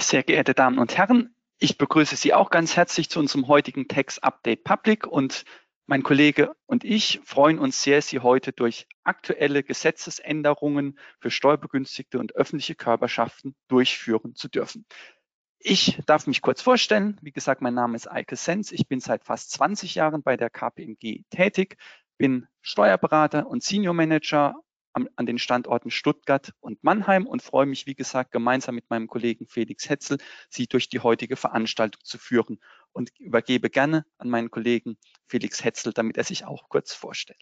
Sehr geehrte Damen und Herren, ich begrüße Sie auch ganz herzlich zu unserem heutigen Text Update Public und mein Kollege und ich freuen uns sehr, Sie heute durch aktuelle Gesetzesänderungen für Steuerbegünstigte und öffentliche Körperschaften durchführen zu dürfen. Ich darf mich kurz vorstellen. Wie gesagt, mein Name ist Eike Sens. Ich bin seit fast 20 Jahren bei der KPMG tätig, bin Steuerberater und Senior Manager an, an den Standorten Stuttgart und Mannheim und freue mich, wie gesagt, gemeinsam mit meinem Kollegen Felix Hetzel, Sie durch die heutige Veranstaltung zu führen und übergebe gerne an meinen Kollegen Felix Hetzel, damit er sich auch kurz vorstellt.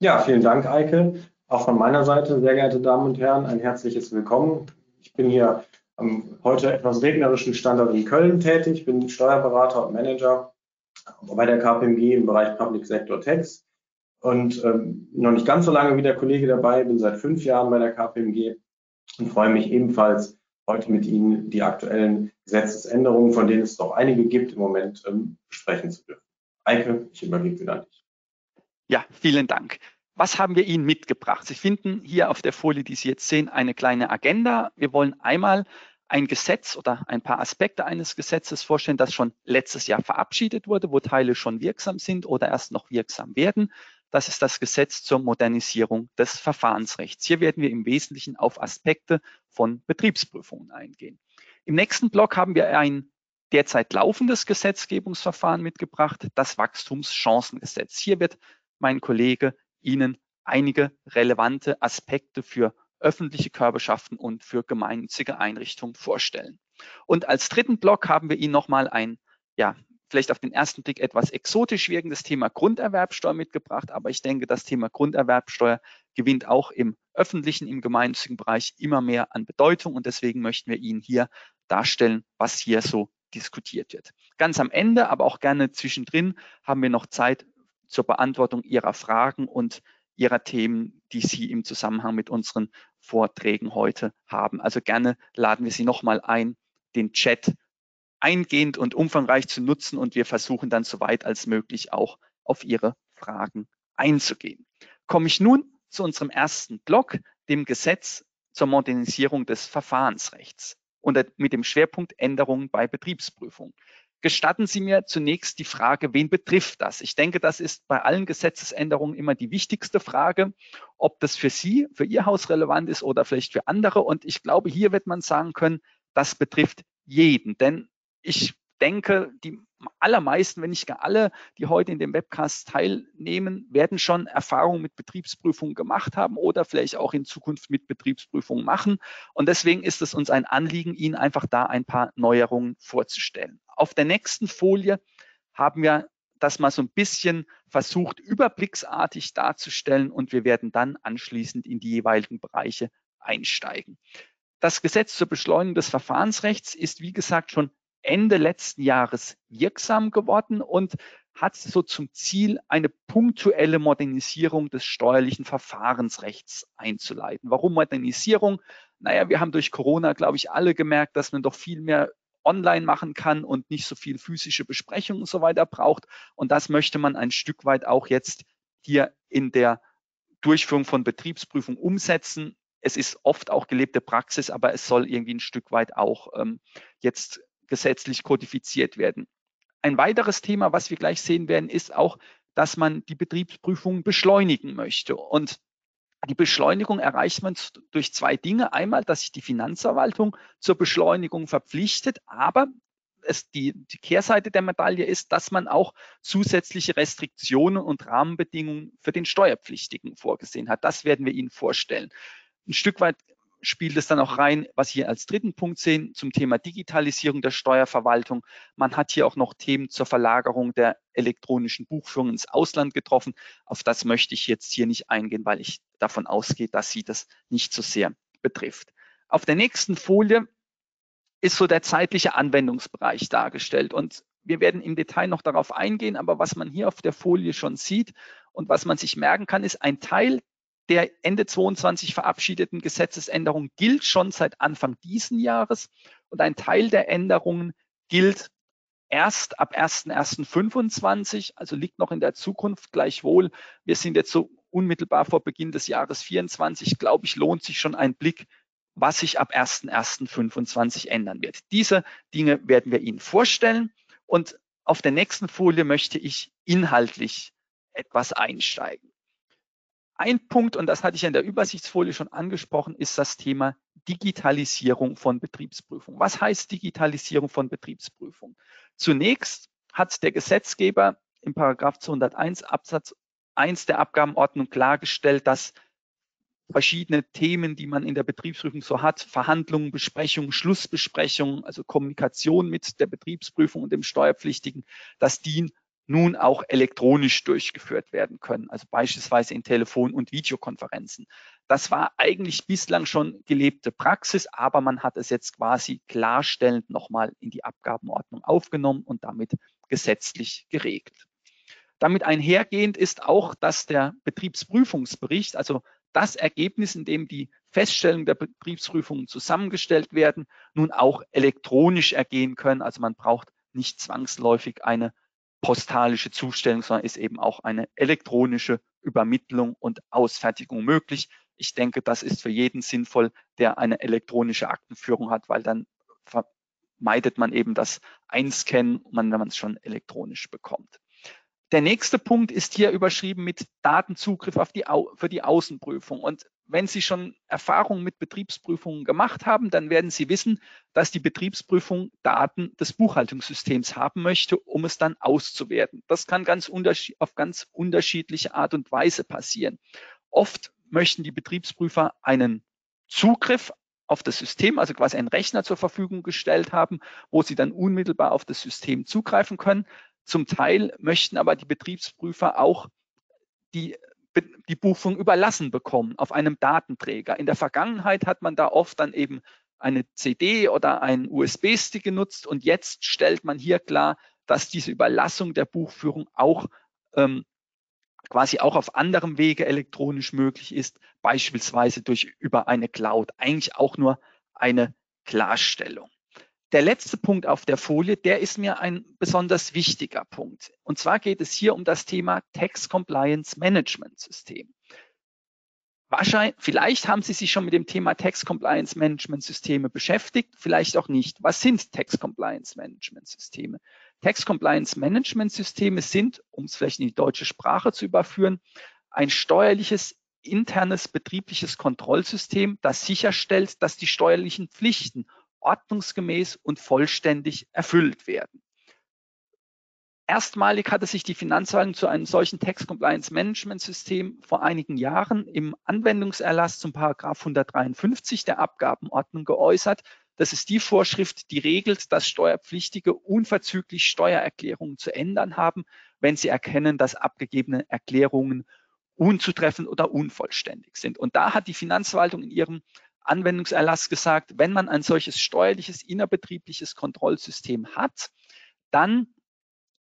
Ja, vielen Dank, Eike. Auch von meiner Seite, sehr geehrte Damen und Herren, ein herzliches Willkommen. Ich bin hier am heute etwas regnerischen Standort in Köln tätig, bin Steuerberater und Manager bei der KPMG im Bereich Public Sector Tax und ähm, noch nicht ganz so lange wie der Kollege dabei, bin seit fünf Jahren bei der KPMG und freue mich ebenfalls, heute mit Ihnen die aktuellen Gesetzesänderungen, von denen es doch einige gibt, im Moment ähm, besprechen zu dürfen. Eike, ich übergebe wieder an dich. Ja, vielen Dank. Was haben wir Ihnen mitgebracht? Sie finden hier auf der Folie, die Sie jetzt sehen, eine kleine Agenda. Wir wollen einmal ein Gesetz oder ein paar Aspekte eines Gesetzes vorstellen, das schon letztes Jahr verabschiedet wurde, wo Teile schon wirksam sind oder erst noch wirksam werden. Das ist das Gesetz zur Modernisierung des Verfahrensrechts. Hier werden wir im Wesentlichen auf Aspekte von Betriebsprüfungen eingehen. Im nächsten Block haben wir ein derzeit laufendes Gesetzgebungsverfahren mitgebracht, das Wachstumschancengesetz. Hier wird mein Kollege Ihnen einige relevante Aspekte für öffentliche Körperschaften und für gemeinnützige Einrichtungen vorstellen. Und als dritten Block haben wir Ihnen nochmal ein ja, vielleicht auf den ersten Blick etwas exotisch wirkendes Thema Grunderwerbsteuer mitgebracht, aber ich denke, das Thema Grunderwerbsteuer gewinnt auch im öffentlichen, im gemeinnützigen Bereich immer mehr an Bedeutung und deswegen möchten wir Ihnen hier darstellen, was hier so diskutiert wird. Ganz am Ende, aber auch gerne zwischendrin haben wir noch Zeit zur Beantwortung Ihrer Fragen und Ihrer Themen, die Sie im Zusammenhang mit unseren Vorträgen heute haben. Also gerne laden wir Sie nochmal ein, den Chat eingehend und umfangreich zu nutzen und wir versuchen dann so weit als möglich auch auf Ihre Fragen einzugehen. Komme ich nun zu unserem ersten Block, dem Gesetz zur Modernisierung des Verfahrensrechts und mit dem Schwerpunkt Änderungen bei Betriebsprüfung. Gestatten Sie mir zunächst die Frage, wen betrifft das? Ich denke, das ist bei allen Gesetzesänderungen immer die wichtigste Frage, ob das für Sie, für Ihr Haus relevant ist oder vielleicht für andere. Und ich glaube, hier wird man sagen können, das betrifft jeden. Denn ich denke, die allermeisten, wenn nicht gar alle, die heute in dem Webcast teilnehmen, werden schon Erfahrungen mit Betriebsprüfungen gemacht haben oder vielleicht auch in Zukunft mit Betriebsprüfungen machen. Und deswegen ist es uns ein Anliegen, Ihnen einfach da ein paar Neuerungen vorzustellen. Auf der nächsten Folie haben wir das mal so ein bisschen versucht, überblicksartig darzustellen und wir werden dann anschließend in die jeweiligen Bereiche einsteigen. Das Gesetz zur Beschleunigung des Verfahrensrechts ist, wie gesagt, schon Ende letzten Jahres wirksam geworden und hat so zum Ziel, eine punktuelle Modernisierung des steuerlichen Verfahrensrechts einzuleiten. Warum Modernisierung? Naja, wir haben durch Corona, glaube ich, alle gemerkt, dass man doch viel mehr online machen kann und nicht so viel physische Besprechungen und so weiter braucht. Und das möchte man ein Stück weit auch jetzt hier in der Durchführung von Betriebsprüfung umsetzen. Es ist oft auch gelebte Praxis, aber es soll irgendwie ein Stück weit auch ähm, jetzt gesetzlich kodifiziert werden. Ein weiteres Thema, was wir gleich sehen werden, ist auch, dass man die Betriebsprüfung beschleunigen möchte. Und die Beschleunigung erreicht man durch zwei Dinge. Einmal, dass sich die Finanzverwaltung zur Beschleunigung verpflichtet, aber es die, die Kehrseite der Medaille ist, dass man auch zusätzliche Restriktionen und Rahmenbedingungen für den Steuerpflichtigen vorgesehen hat. Das werden wir Ihnen vorstellen. Ein Stück weit spielt es dann auch rein, was hier als dritten Punkt sehen, zum Thema Digitalisierung der Steuerverwaltung. Man hat hier auch noch Themen zur Verlagerung der elektronischen Buchführung ins Ausland getroffen. Auf das möchte ich jetzt hier nicht eingehen, weil ich davon ausgehe, dass sie das nicht so sehr betrifft. Auf der nächsten Folie ist so der zeitliche Anwendungsbereich dargestellt. Und wir werden im Detail noch darauf eingehen, aber was man hier auf der Folie schon sieht und was man sich merken kann, ist ein Teil der Ende 22 verabschiedeten Gesetzesänderung gilt schon seit Anfang diesen Jahres und ein Teil der Änderungen gilt erst ab 1.1.25, also liegt noch in der Zukunft gleichwohl. Wir sind jetzt so unmittelbar vor Beginn des Jahres 24, glaube ich, lohnt sich schon ein Blick was sich ab 1.1.25 ändern wird. Diese Dinge werden wir Ihnen vorstellen und auf der nächsten Folie möchte ich inhaltlich etwas einsteigen. Ein Punkt, und das hatte ich in der Übersichtsfolie schon angesprochen, ist das Thema Digitalisierung von Betriebsprüfung. Was heißt Digitalisierung von Betriebsprüfung? Zunächst hat der Gesetzgeber im Paragraph 201 Absatz 1 der Abgabenordnung klargestellt, dass verschiedene Themen, die man in der Betriebsprüfung so hat, Verhandlungen, Besprechungen, Schlussbesprechungen, also Kommunikation mit der Betriebsprüfung und dem Steuerpflichtigen, dass die nun auch elektronisch durchgeführt werden können, also beispielsweise in Telefon- und Videokonferenzen. Das war eigentlich bislang schon gelebte Praxis, aber man hat es jetzt quasi klarstellend nochmal in die Abgabenordnung aufgenommen und damit gesetzlich geregelt. Damit einhergehend ist auch, dass der Betriebsprüfungsbericht, also das Ergebnis, in dem die Feststellungen der Betriebsprüfungen zusammengestellt werden, nun auch elektronisch ergehen können. Also man braucht nicht zwangsläufig eine postalische Zustellung, sondern ist eben auch eine elektronische Übermittlung und Ausfertigung möglich. Ich denke, das ist für jeden sinnvoll, der eine elektronische Aktenführung hat, weil dann vermeidet man eben das Einscannen, wenn man es schon elektronisch bekommt. Der nächste Punkt ist hier überschrieben mit Datenzugriff auf die, für die Außenprüfung. Und wenn Sie schon Erfahrungen mit Betriebsprüfungen gemacht haben, dann werden Sie wissen, dass die Betriebsprüfung Daten des Buchhaltungssystems haben möchte, um es dann auszuwerten. Das kann ganz auf ganz unterschiedliche Art und Weise passieren. Oft möchten die Betriebsprüfer einen Zugriff auf das System, also quasi einen Rechner zur Verfügung gestellt haben, wo sie dann unmittelbar auf das System zugreifen können. Zum Teil möchten aber die Betriebsprüfer auch die, die Buchung überlassen bekommen auf einem Datenträger. In der Vergangenheit hat man da oft dann eben eine CD oder einen USB-Stick genutzt und jetzt stellt man hier klar, dass diese Überlassung der Buchführung auch ähm, quasi auch auf anderem Wege elektronisch möglich ist, beispielsweise durch über eine Cloud. Eigentlich auch nur eine Klarstellung. Der letzte Punkt auf der Folie, der ist mir ein besonders wichtiger Punkt. Und zwar geht es hier um das Thema Tax Compliance Management System. Wahrscheinlich, vielleicht haben Sie sich schon mit dem Thema Tax Compliance Management Systeme beschäftigt, vielleicht auch nicht. Was sind Tax Compliance Management Systeme? Tax Compliance Management Systeme sind, um es vielleicht in die deutsche Sprache zu überführen, ein steuerliches internes betriebliches Kontrollsystem, das sicherstellt, dass die steuerlichen Pflichten ordnungsgemäß und vollständig erfüllt werden. Erstmalig hatte sich die Finanzverwaltung zu einem solchen Tax Compliance Management System vor einigen Jahren im Anwendungserlass zum Paragraph 153 der Abgabenordnung geäußert. Das ist die Vorschrift, die regelt, dass Steuerpflichtige unverzüglich Steuererklärungen zu ändern haben, wenn sie erkennen, dass abgegebene Erklärungen unzutreffend oder unvollständig sind. Und da hat die Finanzverwaltung in ihrem Anwendungserlass gesagt, wenn man ein solches steuerliches innerbetriebliches Kontrollsystem hat, dann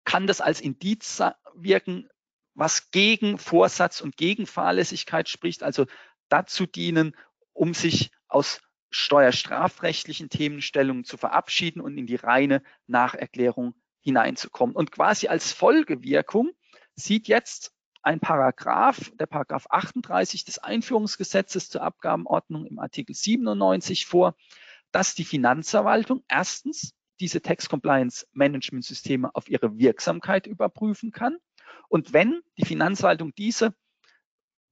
kann das als Indiz wirken, was gegen Vorsatz und gegen Fahrlässigkeit spricht, also dazu dienen, um sich aus steuerstrafrechtlichen Themenstellungen zu verabschieden und in die reine Nacherklärung hineinzukommen. Und quasi als Folgewirkung sieht jetzt ein Paragraph, der Paragraph 38 des Einführungsgesetzes zur Abgabenordnung im Artikel 97 vor, dass die Finanzverwaltung erstens diese Tax Compliance Management Systeme auf ihre Wirksamkeit überprüfen kann. Und wenn die Finanzverwaltung diese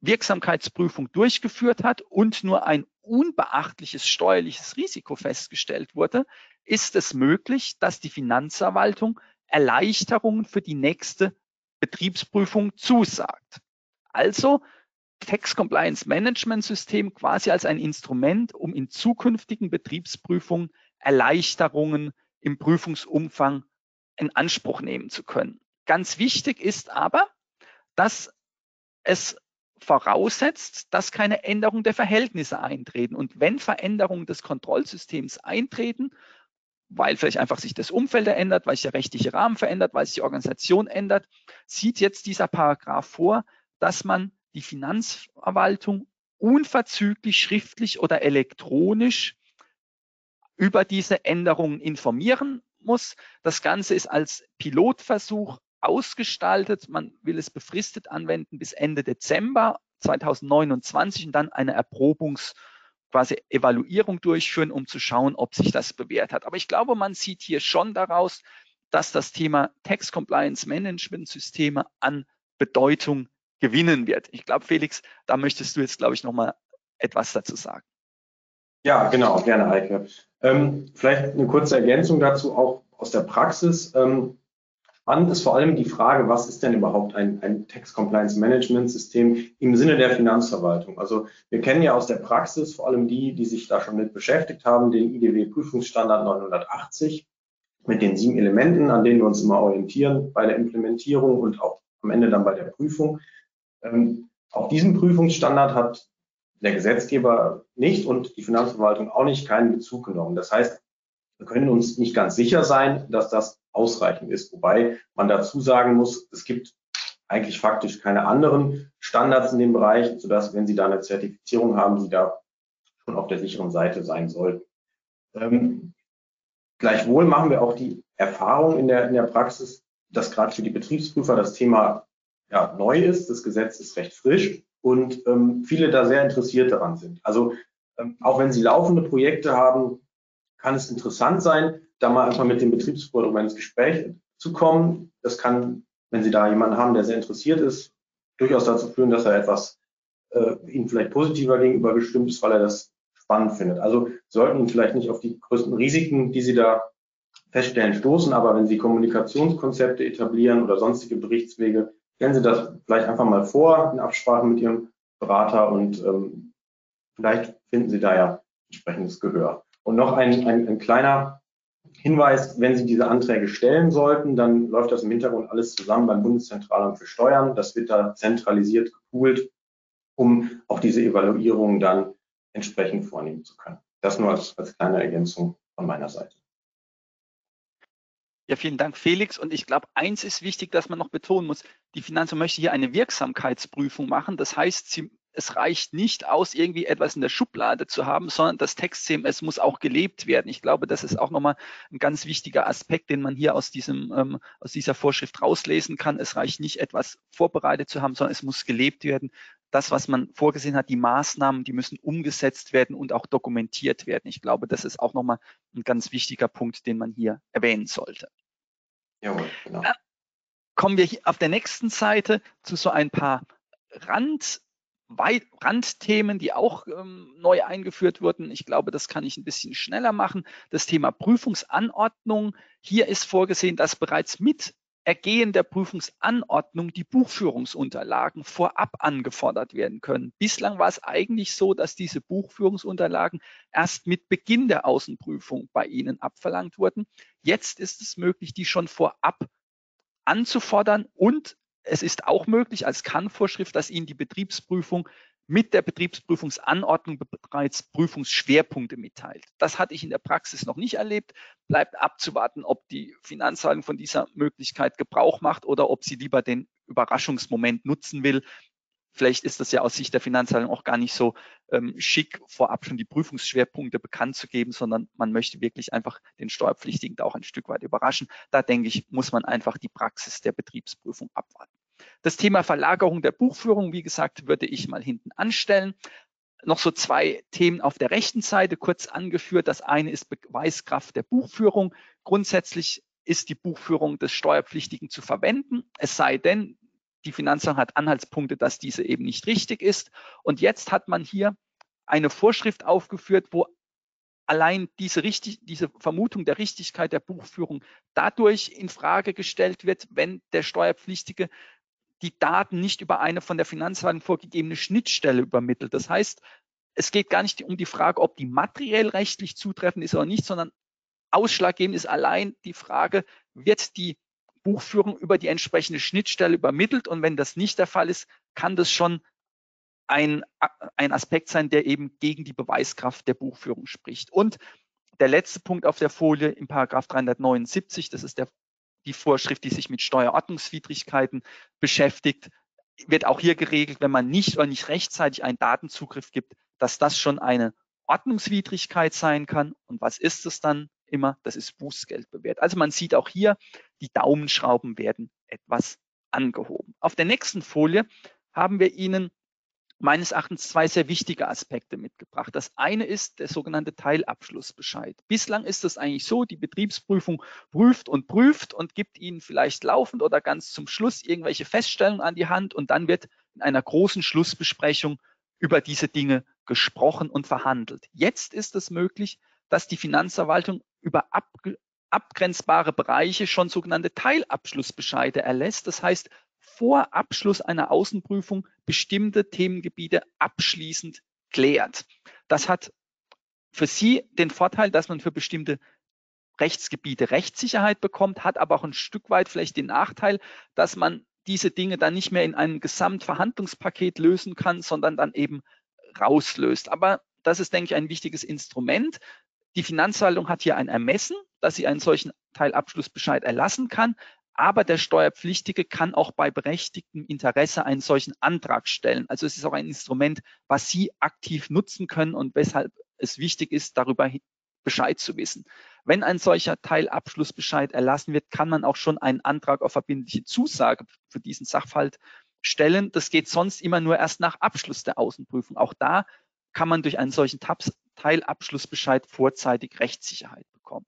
Wirksamkeitsprüfung durchgeführt hat und nur ein unbeachtliches steuerliches Risiko festgestellt wurde, ist es möglich, dass die Finanzverwaltung Erleichterungen für die nächste Betriebsprüfung zusagt. Also Tax Compliance Management System quasi als ein Instrument, um in zukünftigen Betriebsprüfungen Erleichterungen im Prüfungsumfang in Anspruch nehmen zu können. Ganz wichtig ist aber, dass es voraussetzt, dass keine Änderung der Verhältnisse eintreten. Und wenn Veränderungen des Kontrollsystems eintreten, weil vielleicht einfach sich das Umfeld ändert, weil sich der rechtliche Rahmen verändert, weil sich die Organisation ändert, sieht jetzt dieser Paragraph vor, dass man die Finanzverwaltung unverzüglich schriftlich oder elektronisch über diese Änderungen informieren muss. Das Ganze ist als Pilotversuch ausgestaltet. Man will es befristet anwenden bis Ende Dezember 2029 und dann eine Erprobungs- quasi Evaluierung durchführen, um zu schauen, ob sich das bewährt hat. Aber ich glaube, man sieht hier schon daraus, dass das Thema Tax Compliance Management Systeme an Bedeutung gewinnen wird. Ich glaube, Felix, da möchtest du jetzt, glaube ich, nochmal etwas dazu sagen. Ja, genau, gerne, Eike. Ähm, vielleicht eine kurze Ergänzung dazu auch aus der Praxis. Ähm, spannend ist vor allem die Frage, was ist denn überhaupt ein, ein Tax Compliance Management System im Sinne der Finanzverwaltung? Also wir kennen ja aus der Praxis vor allem die, die sich da schon mit beschäftigt haben, den IDW Prüfungsstandard 980 mit den sieben Elementen, an denen wir uns immer orientieren bei der Implementierung und auch am Ende dann bei der Prüfung. Ähm, auf diesen Prüfungsstandard hat der Gesetzgeber nicht und die Finanzverwaltung auch nicht keinen Bezug genommen. Das heißt, wir können uns nicht ganz sicher sein, dass das ausreichend ist. Wobei man dazu sagen muss, es gibt eigentlich faktisch keine anderen Standards in dem Bereich, sodass, wenn Sie da eine Zertifizierung haben, Sie da schon auf der sicheren Seite sein sollten. Ähm, gleichwohl machen wir auch die Erfahrung in der, in der Praxis, dass gerade für die Betriebsprüfer das Thema ja, neu ist. Das Gesetz ist recht frisch und ähm, viele da sehr interessiert daran sind. Also ähm, auch wenn Sie laufende Projekte haben, kann es interessant sein, da mal einfach mit dem Betriebsprüfer ins Gespräch zu kommen. Das kann, wenn Sie da jemanden haben, der sehr interessiert ist, durchaus dazu führen, dass er etwas äh, Ihnen vielleicht positiver gegenüber gestimmt ist, weil er das spannend findet. Also sollten vielleicht nicht auf die größten Risiken, die Sie da feststellen, stoßen, aber wenn Sie Kommunikationskonzepte etablieren oder sonstige Berichtswege, stellen Sie das vielleicht einfach mal vor in Absprache mit Ihrem Berater und ähm, vielleicht finden Sie da ja entsprechendes Gehör. Und noch ein, ein, ein kleiner Hinweis, wenn Sie diese Anträge stellen sollten, dann läuft das im Hintergrund alles zusammen beim Bundeszentralamt für Steuern. Das wird da zentralisiert gepoolt, um auch diese Evaluierung dann entsprechend vornehmen zu können. Das nur als, als kleine Ergänzung von meiner Seite. Ja, vielen Dank, Felix. Und ich glaube, eins ist wichtig, dass man noch betonen muss. Die Finanzamt möchte hier eine Wirksamkeitsprüfung machen. Das heißt, sie, es reicht nicht aus, irgendwie etwas in der Schublade zu haben, sondern das Text-CMS muss auch gelebt werden. Ich glaube, das ist auch nochmal ein ganz wichtiger Aspekt, den man hier aus diesem, ähm, aus dieser Vorschrift rauslesen kann. Es reicht nicht, etwas vorbereitet zu haben, sondern es muss gelebt werden. Das, was man vorgesehen hat, die Maßnahmen, die müssen umgesetzt werden und auch dokumentiert werden. Ich glaube, das ist auch nochmal ein ganz wichtiger Punkt, den man hier erwähnen sollte. Jawohl, genau. Dann kommen wir hier auf der nächsten Seite zu so ein paar Rand, Randthemen, die auch ähm, neu eingeführt wurden. Ich glaube, das kann ich ein bisschen schneller machen. Das Thema Prüfungsanordnung. Hier ist vorgesehen, dass bereits mit Ergehen der Prüfungsanordnung die Buchführungsunterlagen vorab angefordert werden können. Bislang war es eigentlich so, dass diese Buchführungsunterlagen erst mit Beginn der Außenprüfung bei Ihnen abverlangt wurden. Jetzt ist es möglich, die schon vorab anzufordern und es ist auch möglich als Kann-Vorschrift, dass Ihnen die Betriebsprüfung mit der Betriebsprüfungsanordnung bereits Prüfungsschwerpunkte mitteilt. Das hatte ich in der Praxis noch nicht erlebt. Bleibt abzuwarten, ob die Finanzhaltung von dieser Möglichkeit Gebrauch macht oder ob sie lieber den Überraschungsmoment nutzen will. Vielleicht ist das ja aus Sicht der Finanzhaltung auch gar nicht so ähm, schick, vorab schon die Prüfungsschwerpunkte bekannt zu geben, sondern man möchte wirklich einfach den Steuerpflichtigen da auch ein Stück weit überraschen. Da denke ich, muss man einfach die Praxis der Betriebsprüfung abwarten. Das Thema Verlagerung der Buchführung, wie gesagt, würde ich mal hinten anstellen. Noch so zwei Themen auf der rechten Seite kurz angeführt. Das eine ist Beweiskraft der Buchführung. Grundsätzlich ist die Buchführung des Steuerpflichtigen zu verwenden, es sei denn, die Finanzierung hat Anhaltspunkte, dass diese eben nicht richtig ist. Und jetzt hat man hier eine Vorschrift aufgeführt, wo allein diese, richtig, diese Vermutung der Richtigkeit der Buchführung dadurch in Frage gestellt wird, wenn der Steuerpflichtige die Daten nicht über eine von der Finanzverwaltung vorgegebene Schnittstelle übermittelt. Das heißt, es geht gar nicht um die Frage, ob die materiell rechtlich zutreffend ist oder nicht, sondern ausschlaggebend ist allein die Frage, wird die Buchführung über die entsprechende Schnittstelle übermittelt? Und wenn das nicht der Fall ist, kann das schon ein, ein Aspekt sein, der eben gegen die Beweiskraft der Buchführung spricht. Und der letzte Punkt auf der Folie im Paragraph 379, das ist der die Vorschrift, die sich mit Steuerordnungswidrigkeiten beschäftigt, wird auch hier geregelt, wenn man nicht oder nicht rechtzeitig einen Datenzugriff gibt, dass das schon eine Ordnungswidrigkeit sein kann. Und was ist es dann immer? Das ist Bußgeld bewährt. Also man sieht auch hier, die Daumenschrauben werden etwas angehoben. Auf der nächsten Folie haben wir Ihnen meines Erachtens zwei sehr wichtige Aspekte mitgebracht. Das eine ist der sogenannte Teilabschlussbescheid. Bislang ist es eigentlich so, die Betriebsprüfung prüft und prüft und gibt Ihnen vielleicht laufend oder ganz zum Schluss irgendwelche Feststellungen an die Hand und dann wird in einer großen Schlussbesprechung über diese Dinge gesprochen und verhandelt. Jetzt ist es möglich, dass die Finanzverwaltung über ab, abgrenzbare Bereiche schon sogenannte Teilabschlussbescheide erlässt. Das heißt, vor Abschluss einer Außenprüfung bestimmte Themengebiete abschließend klärt. Das hat für Sie den Vorteil, dass man für bestimmte Rechtsgebiete Rechtssicherheit bekommt, hat aber auch ein Stück weit vielleicht den Nachteil, dass man diese Dinge dann nicht mehr in einem Gesamtverhandlungspaket lösen kann, sondern dann eben rauslöst. Aber das ist, denke ich, ein wichtiges Instrument. Die Finanzverwaltung hat hier ein Ermessen, dass sie einen solchen Teilabschlussbescheid erlassen kann. Aber der Steuerpflichtige kann auch bei berechtigtem Interesse einen solchen Antrag stellen. Also es ist auch ein Instrument, was Sie aktiv nutzen können und weshalb es wichtig ist, darüber Bescheid zu wissen. Wenn ein solcher Teilabschlussbescheid erlassen wird, kann man auch schon einen Antrag auf verbindliche Zusage für diesen Sachverhalt stellen. Das geht sonst immer nur erst nach Abschluss der Außenprüfung. Auch da kann man durch einen solchen Teilabschlussbescheid vorzeitig Rechtssicherheit bekommen.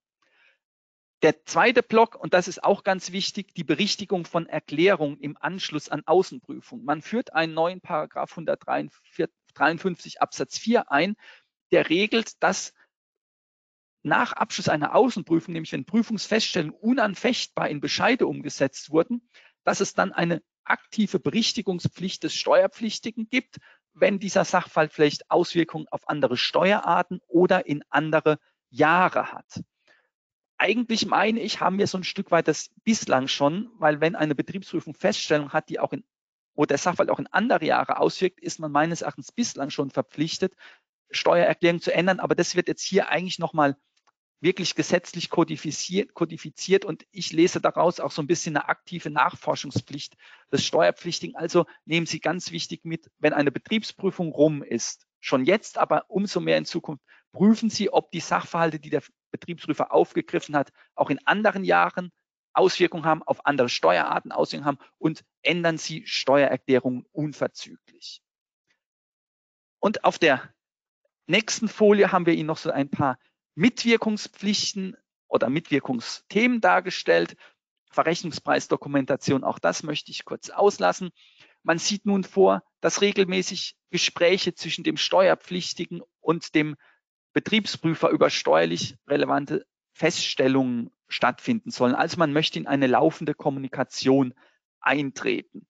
Der zweite Block, und das ist auch ganz wichtig, die Berichtigung von Erklärungen im Anschluss an Außenprüfung. Man führt einen neuen Paragraph 153 Absatz 4 ein, der regelt, dass nach Abschluss einer Außenprüfung, nämlich wenn Prüfungsfeststellungen unanfechtbar in Bescheide umgesetzt wurden, dass es dann eine aktive Berichtigungspflicht des Steuerpflichtigen gibt, wenn dieser Sachverhalt vielleicht Auswirkungen auf andere Steuerarten oder in andere Jahre hat eigentlich meine ich, haben wir so ein Stück weit das bislang schon, weil wenn eine Betriebsprüfung Feststellung hat, die auch in, wo der Sachverhalt auch in andere Jahre auswirkt, ist man meines Erachtens bislang schon verpflichtet, Steuererklärung zu ändern. Aber das wird jetzt hier eigentlich nochmal wirklich gesetzlich kodifiziert, kodifiziert und ich lese daraus auch so ein bisschen eine aktive Nachforschungspflicht des Steuerpflichtigen. Also nehmen Sie ganz wichtig mit, wenn eine Betriebsprüfung rum ist, schon jetzt, aber umso mehr in Zukunft, prüfen Sie, ob die Sachverhalte, die der Betriebsprüfer aufgegriffen hat, auch in anderen Jahren Auswirkungen haben, auf andere Steuerarten Auswirkungen haben und ändern Sie Steuererklärungen unverzüglich. Und auf der nächsten Folie haben wir Ihnen noch so ein paar Mitwirkungspflichten oder Mitwirkungsthemen dargestellt. Verrechnungspreisdokumentation, auch das möchte ich kurz auslassen. Man sieht nun vor, dass regelmäßig Gespräche zwischen dem Steuerpflichtigen und dem Betriebsprüfer über steuerlich relevante Feststellungen stattfinden sollen. Also man möchte in eine laufende Kommunikation eintreten.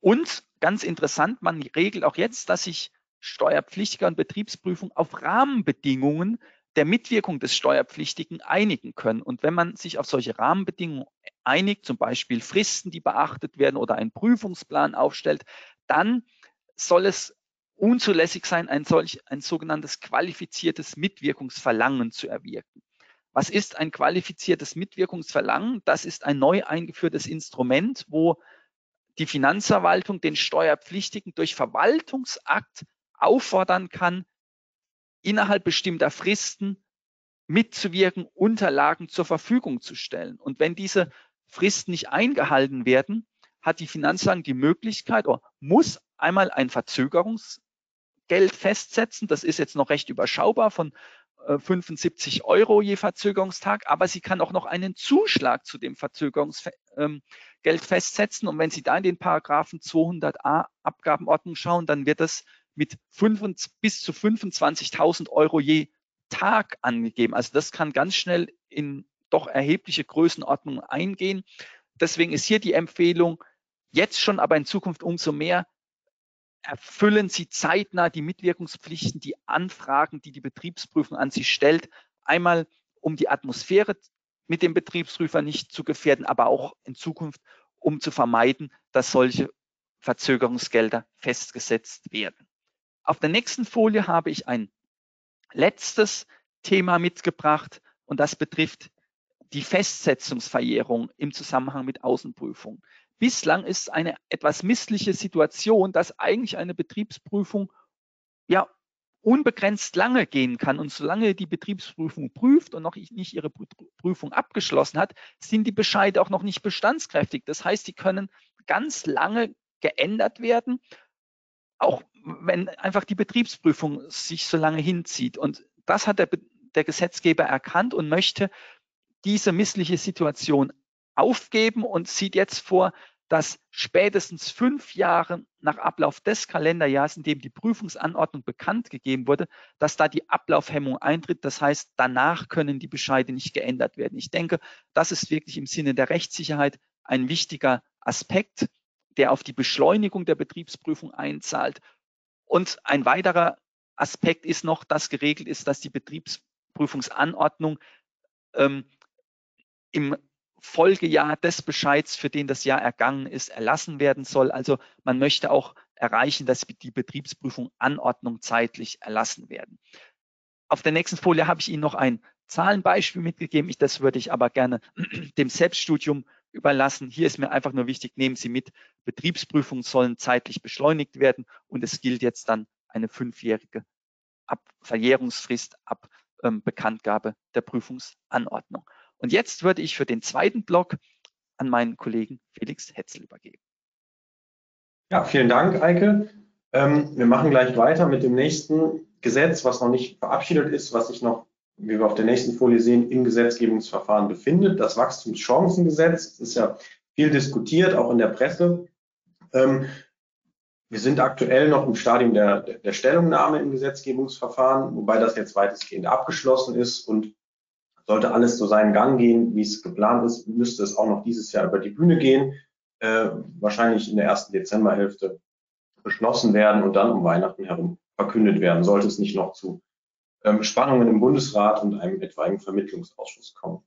Und ganz interessant, man regelt auch jetzt, dass sich Steuerpflichtiger und Betriebsprüfung auf Rahmenbedingungen der Mitwirkung des Steuerpflichtigen einigen können. Und wenn man sich auf solche Rahmenbedingungen einigt, zum Beispiel Fristen, die beachtet werden oder einen Prüfungsplan aufstellt, dann soll es unzulässig sein, ein solch, ein sogenanntes qualifiziertes Mitwirkungsverlangen zu erwirken. Was ist ein qualifiziertes Mitwirkungsverlangen? Das ist ein neu eingeführtes Instrument, wo die Finanzverwaltung den Steuerpflichtigen durch Verwaltungsakt auffordern kann, innerhalb bestimmter Fristen mitzuwirken, Unterlagen zur Verfügung zu stellen. Und wenn diese Fristen nicht eingehalten werden, hat die Finanzverwaltung die Möglichkeit oder muss einmal ein Verzögerungs Geld festsetzen. Das ist jetzt noch recht überschaubar von 75 äh, Euro je Verzögerungstag, aber sie kann auch noch einen Zuschlag zu dem Verzögerungsgeld ähm, festsetzen. Und wenn Sie da in den Paragraphen 200a Abgabenordnung schauen, dann wird das mit 25, bis zu 25.000 Euro je Tag angegeben. Also das kann ganz schnell in doch erhebliche Größenordnungen eingehen. Deswegen ist hier die Empfehlung, jetzt schon, aber in Zukunft umso mehr, erfüllen Sie zeitnah die Mitwirkungspflichten, die Anfragen, die die Betriebsprüfung an Sie stellt. Einmal, um die Atmosphäre mit dem Betriebsprüfer nicht zu gefährden, aber auch in Zukunft, um zu vermeiden, dass solche Verzögerungsgelder festgesetzt werden. Auf der nächsten Folie habe ich ein letztes Thema mitgebracht und das betrifft die Festsetzungsverjährung im Zusammenhang mit Außenprüfung. Bislang ist eine etwas missliche Situation, dass eigentlich eine Betriebsprüfung ja unbegrenzt lange gehen kann. Und solange die Betriebsprüfung prüft und noch nicht ihre Prüfung abgeschlossen hat, sind die Bescheide auch noch nicht bestandskräftig. Das heißt, sie können ganz lange geändert werden. auch wenn einfach die Betriebsprüfung sich so lange hinzieht. Und das hat der, der Gesetzgeber erkannt und möchte diese missliche Situation aufgeben und sieht jetzt vor, dass spätestens fünf Jahre nach Ablauf des Kalenderjahres, in dem die Prüfungsanordnung bekannt gegeben wurde, dass da die Ablaufhemmung eintritt. Das heißt, danach können die Bescheide nicht geändert werden. Ich denke, das ist wirklich im Sinne der Rechtssicherheit ein wichtiger Aspekt, der auf die Beschleunigung der Betriebsprüfung einzahlt. Und ein weiterer Aspekt ist noch, dass geregelt ist, dass die Betriebsprüfungsanordnung ähm, im Folgejahr des Bescheids, für den das Jahr ergangen ist, erlassen werden soll. Also man möchte auch erreichen, dass die Betriebsprüfung Anordnung zeitlich erlassen werden. Auf der nächsten Folie habe ich Ihnen noch ein Zahlenbeispiel mitgegeben. Ich, das würde ich aber gerne dem Selbststudium überlassen. Hier ist mir einfach nur wichtig, nehmen Sie mit, Betriebsprüfungen sollen zeitlich beschleunigt werden und es gilt jetzt dann eine fünfjährige ab Verjährungsfrist ab ähm, Bekanntgabe der Prüfungsanordnung. Und jetzt würde ich für den zweiten Block an meinen Kollegen Felix Hetzel übergeben. Ja, vielen Dank, Eike. Ähm, wir machen gleich weiter mit dem nächsten Gesetz, was noch nicht verabschiedet ist, was sich noch, wie wir auf der nächsten Folie sehen, im Gesetzgebungsverfahren befindet. Das Wachstumschancengesetz ist ja viel diskutiert, auch in der Presse. Ähm, wir sind aktuell noch im Stadium der, der Stellungnahme im Gesetzgebungsverfahren, wobei das jetzt weitestgehend abgeschlossen ist und sollte alles so seinen Gang gehen, wie es geplant ist, müsste es auch noch dieses Jahr über die Bühne gehen, äh, wahrscheinlich in der ersten Dezemberhälfte beschlossen werden und dann um Weihnachten herum verkündet werden, sollte es nicht noch zu Spannungen im Bundesrat und einem etwaigen Vermittlungsausschuss kommen.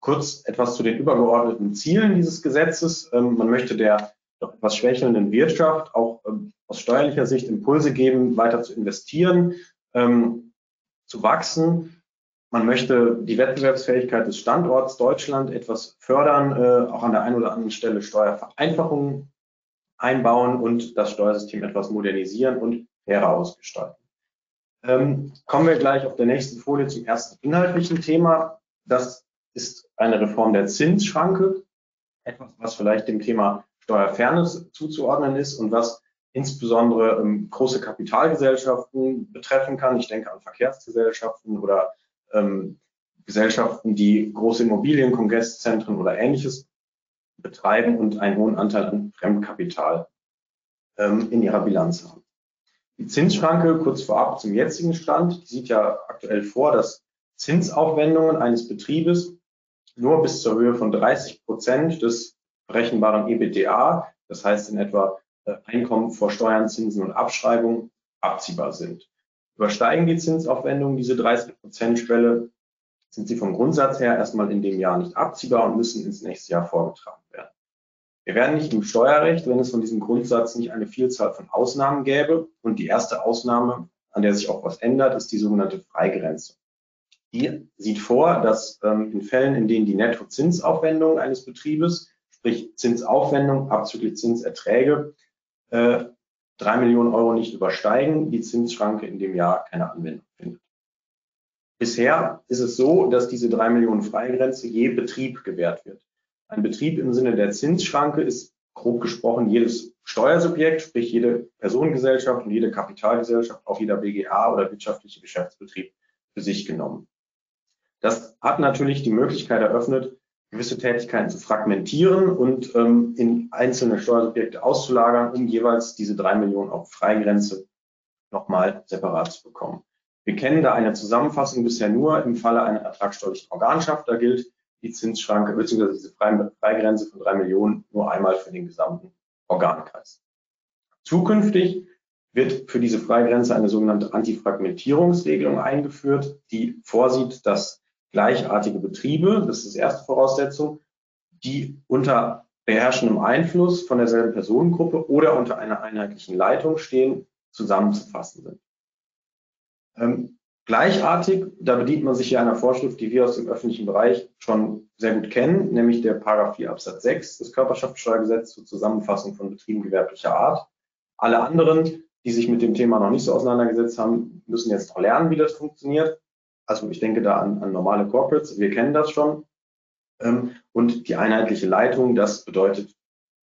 Kurz etwas zu den übergeordneten Zielen dieses Gesetzes. Ähm, man möchte der doch etwas schwächelnden Wirtschaft auch ähm, aus steuerlicher Sicht Impulse geben, weiter zu investieren, ähm, zu wachsen man möchte die Wettbewerbsfähigkeit des Standorts Deutschland etwas fördern, äh, auch an der einen oder anderen Stelle Steuervereinfachungen einbauen und das Steuersystem etwas modernisieren und fairer ausgestalten. Ähm, kommen wir gleich auf der nächsten Folie zum ersten inhaltlichen Thema. Das ist eine Reform der Zinsschranke, etwas, was vielleicht dem Thema Steuerfairness zuzuordnen ist und was insbesondere ähm, große Kapitalgesellschaften betreffen kann. Ich denke an Verkehrsgesellschaften oder ähm, Gesellschaften, die große Immobilien, Kongresszentren oder ähnliches betreiben und einen hohen Anteil an Fremdkapital ähm, in ihrer Bilanz haben. Die Zinsschranke kurz vorab zum jetzigen Stand, sieht ja aktuell vor, dass Zinsaufwendungen eines Betriebes nur bis zur Höhe von 30 Prozent des berechenbaren EBDA, das heißt in etwa äh, Einkommen vor Steuern, Zinsen und Abschreibungen, abziehbar sind. Übersteigen die Zinsaufwendungen diese 30-Prozent-Schwelle, sind sie vom Grundsatz her erstmal in dem Jahr nicht abziehbar und müssen ins nächste Jahr vorgetragen werden. Wir werden nicht im Steuerrecht, wenn es von diesem Grundsatz nicht eine Vielzahl von Ausnahmen gäbe. Und die erste Ausnahme, an der sich auch was ändert, ist die sogenannte Freigrenze. Die sieht vor, dass ähm, in Fällen, in denen die Nettozinsaufwendung eines Betriebes, sprich Zinsaufwendung abzüglich Zinserträge, äh, drei Millionen Euro nicht übersteigen, die Zinsschranke in dem Jahr keine Anwendung findet. Bisher ist es so, dass diese drei Millionen Freigrenze je Betrieb gewährt wird. Ein Betrieb im Sinne der Zinsschranke ist grob gesprochen jedes Steuersubjekt, sprich jede Personengesellschaft und jede Kapitalgesellschaft, auch jeder BGA oder wirtschaftliche Geschäftsbetrieb für sich genommen. Das hat natürlich die Möglichkeit eröffnet, gewisse Tätigkeiten zu fragmentieren und ähm, in einzelne Steuersubjekte auszulagern, um jeweils diese drei Millionen auf Freigrenze nochmal separat zu bekommen. Wir kennen da eine Zusammenfassung bisher nur im Falle einer ertragssteuerlichen Organschaft. Da gilt die Zinsschranke bzw. diese Freigrenze von drei Millionen nur einmal für den gesamten Organkreis. Zukünftig wird für diese Freigrenze eine sogenannte Antifragmentierungsregelung eingeführt, die vorsieht, dass gleichartige Betriebe, das ist die erste Voraussetzung, die unter beherrschendem Einfluss von derselben Personengruppe oder unter einer einheitlichen Leitung stehen, zusammenzufassen sind. Ähm, gleichartig, da bedient man sich hier einer Vorschrift, die wir aus dem öffentlichen Bereich schon sehr gut kennen, nämlich der Paragraph 4 Absatz 6 des Körperschaftssteuergesetzes zur Zusammenfassung von Betrieben gewerblicher Art. Alle anderen, die sich mit dem Thema noch nicht so auseinandergesetzt haben, müssen jetzt noch lernen, wie das funktioniert. Also ich denke da an, an normale Corporates, wir kennen das schon. Ähm, und die einheitliche Leitung, das bedeutet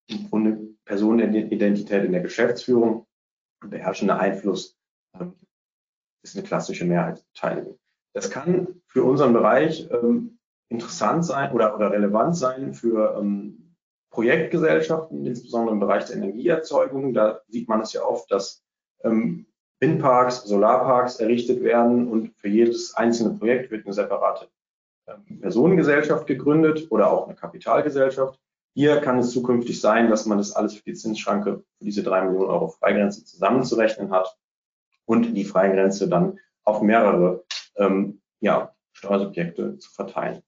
im Grunde Personenidentität in der Geschäftsführung beherrschende Einfluss ähm, ist eine klassische Mehrheitsbeteiligung. Das kann für unseren Bereich ähm, interessant sein oder, oder relevant sein für ähm, Projektgesellschaften, insbesondere im Bereich der Energieerzeugung. Da sieht man es ja oft, dass ähm, Windparks, Solarparks errichtet werden und für jedes einzelne Projekt wird eine separate ähm, Personengesellschaft gegründet oder auch eine Kapitalgesellschaft. Hier kann es zukünftig sein, dass man das alles für die Zinsschranke, für diese drei Millionen Euro Freigrenze zusammenzurechnen hat und die Freigrenze dann auf mehrere ähm, ja, Steuersubjekte zu verteilen.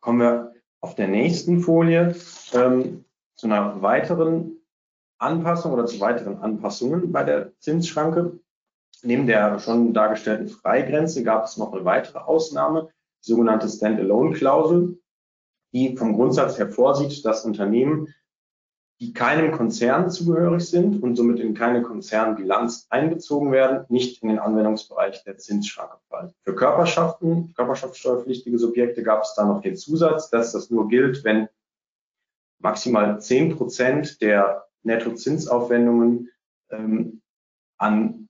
Kommen wir auf der nächsten Folie ähm, zu einer weiteren Anpassung oder zu weiteren Anpassungen bei der Zinsschranke. Neben der schon dargestellten Freigrenze gab es noch eine weitere Ausnahme, die sogenannte Standalone-Klausel, die vom Grundsatz her vorsieht, dass Unternehmen die keinem Konzern zugehörig sind und somit in keine Konzernbilanz einbezogen werden, nicht in den Anwendungsbereich der Zinsschranke fallen. Für Körperschaften, körperschaftssteuerpflichtige Subjekte gab es da noch den Zusatz, dass das nur gilt, wenn maximal 10 Prozent der Nettozinsaufwendungen ähm, an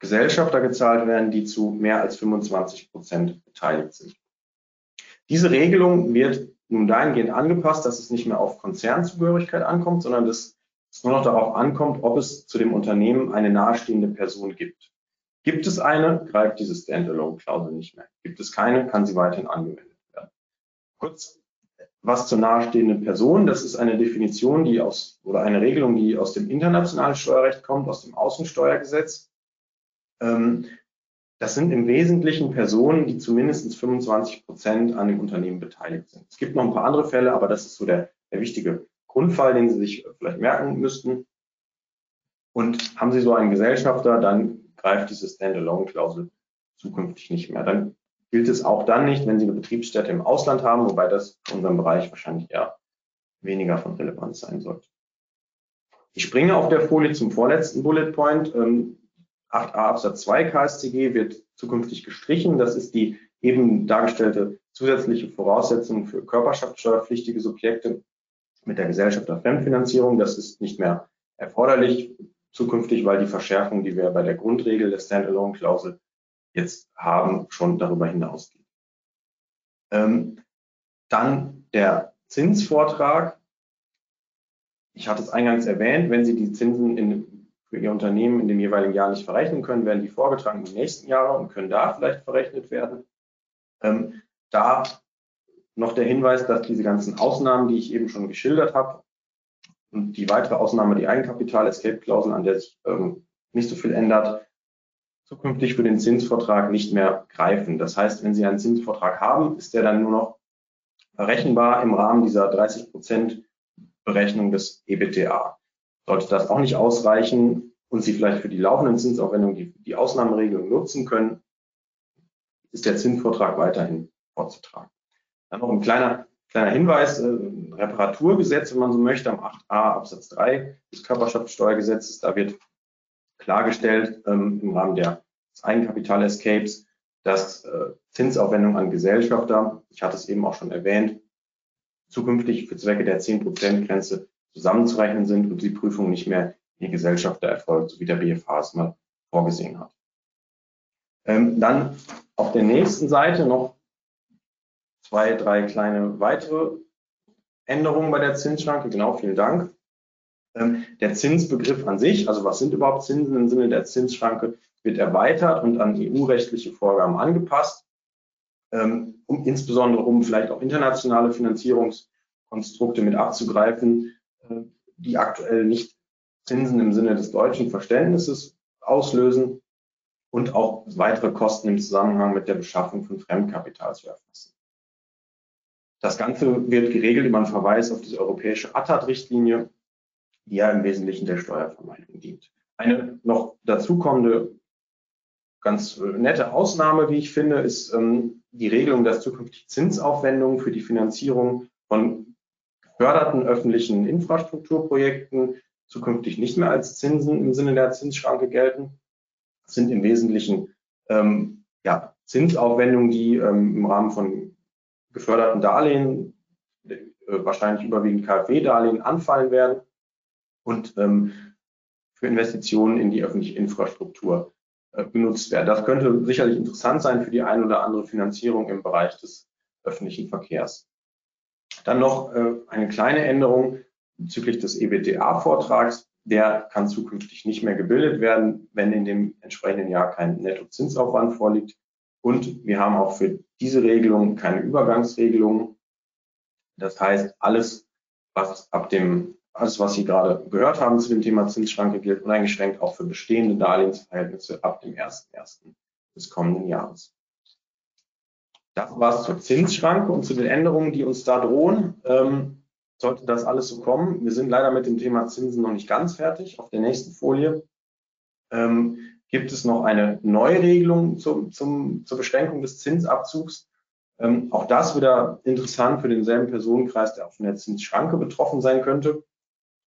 Gesellschafter gezahlt werden, die zu mehr als 25 Prozent beteiligt sind. Diese Regelung wird nun dahingehend angepasst, dass es nicht mehr auf Konzernzugehörigkeit ankommt, sondern dass es nur noch darauf ankommt, ob es zu dem Unternehmen eine nahestehende Person gibt. Gibt es eine, greift diese Standalone-Klausel nicht mehr. Gibt es keine, kann sie weiterhin angewendet werden. Kurz was zur nahestehenden Person. Das ist eine Definition, die aus, oder eine Regelung, die aus dem internationalen Steuerrecht kommt, aus dem Außensteuergesetz. Ähm, das sind im Wesentlichen Personen, die zu mindestens 25 Prozent an dem Unternehmen beteiligt sind. Es gibt noch ein paar andere Fälle, aber das ist so der, der wichtige Grundfall, den Sie sich vielleicht merken müssten. Und haben Sie so einen Gesellschafter, dann greift diese Standalone-Klausel zukünftig nicht mehr. Dann gilt es auch dann nicht, wenn Sie eine Betriebsstätte im Ausland haben, wobei das in unserem Bereich wahrscheinlich eher weniger von Relevanz sein sollte. Ich springe auf der Folie zum vorletzten Bullet Point. Ähm, 8a Absatz 2 KStG wird zukünftig gestrichen. Das ist die eben dargestellte zusätzliche Voraussetzung für körperschaftssteuerpflichtige Subjekte mit der Gesellschaft der Fremdfinanzierung. Das ist nicht mehr erforderlich zukünftig, weil die Verschärfung, die wir bei der Grundregel der Standalone-Klausel jetzt haben, schon darüber hinausgeht. Ähm, dann der Zinsvortrag. Ich hatte es eingangs erwähnt, wenn Sie die Zinsen in für Ihr Unternehmen in dem jeweiligen Jahr nicht verrechnen können, werden die vorgetragen im nächsten Jahr und können da vielleicht verrechnet werden. Ähm, da noch der Hinweis, dass diese ganzen Ausnahmen, die ich eben schon geschildert habe, und die weitere Ausnahme, die Eigenkapital-Escape-Klausel, an der sich ähm, nicht so viel ändert, zukünftig für den Zinsvortrag nicht mehr greifen. Das heißt, wenn Sie einen Zinsvortrag haben, ist der dann nur noch verrechenbar im Rahmen dieser 30 Prozent Berechnung des EBTA. Sollte das auch nicht ausreichen und Sie vielleicht für die laufenden Zinsaufwendungen die, die Ausnahmeregelung nutzen können, ist der Zinsvortrag weiterhin vorzutragen. Dann noch ein kleiner, kleiner Hinweis, äh, Reparaturgesetz, wenn man so möchte, am 8a Absatz 3 des Körperschaftssteuergesetzes, da wird klargestellt ähm, im Rahmen der, des Eigenkapital-Escapes, dass äh, Zinsaufwendungen an Gesellschafter, ich hatte es eben auch schon erwähnt, zukünftig für Zwecke der 10%-Grenze zusammenzurechnen sind und die Prüfung nicht mehr in die Gesellschaft erfolgt, so wie der BFH es mal vorgesehen hat. Ähm, dann auf der nächsten Seite noch zwei, drei kleine weitere Änderungen bei der Zinsschranke. Genau, vielen Dank. Ähm, der Zinsbegriff an sich, also was sind überhaupt Zinsen im Sinne der Zinsschranke, wird erweitert und an EU-rechtliche Vorgaben angepasst, ähm, um insbesondere um vielleicht auch internationale Finanzierungskonstrukte mit abzugreifen, die aktuell nicht Zinsen im Sinne des deutschen Verständnisses auslösen und auch weitere Kosten im Zusammenhang mit der Beschaffung von Fremdkapital zu erfassen. Das Ganze wird geregelt über einen Verweis auf diese europäische ATAT-Richtlinie, die ja im Wesentlichen der Steuervermeidung dient. Eine noch dazukommende ganz nette Ausnahme, wie ich finde, ist ähm, die Regelung, dass zukünftig Zinsaufwendungen für die Finanzierung von geförderten öffentlichen Infrastrukturprojekten zukünftig nicht mehr als Zinsen im Sinne der Zinsschranke gelten. Das sind im Wesentlichen ähm, ja, Zinsaufwendungen, die ähm, im Rahmen von geförderten Darlehen, äh, wahrscheinlich überwiegend KfW-Darlehen, anfallen werden. Und ähm, für Investitionen in die öffentliche Infrastruktur äh, genutzt werden. Das könnte sicherlich interessant sein für die ein oder andere Finanzierung im Bereich des öffentlichen Verkehrs. Dann noch äh, eine kleine Änderung bezüglich des EBTA-Vortrags. Der kann zukünftig nicht mehr gebildet werden, wenn in dem entsprechenden Jahr kein Nettozinsaufwand vorliegt. Und wir haben auch für diese Regelung keine Übergangsregelung. Das heißt, alles, was ab dem, alles, was Sie gerade gehört haben zu dem Thema Zinsschranke, gilt uneingeschränkt auch für bestehende Darlehensverhältnisse ab dem 1.1. des kommenden Jahres. Das war es zur Zinsschranke und zu den Änderungen, die uns da drohen. Ähm, sollte das alles so kommen. Wir sind leider mit dem Thema Zinsen noch nicht ganz fertig. Auf der nächsten Folie ähm, gibt es noch eine neue Regelung zum, zum, zur Beschränkung des Zinsabzugs. Ähm, auch das wieder interessant für denselben Personenkreis, der auch von der Zinsschranke betroffen sein könnte.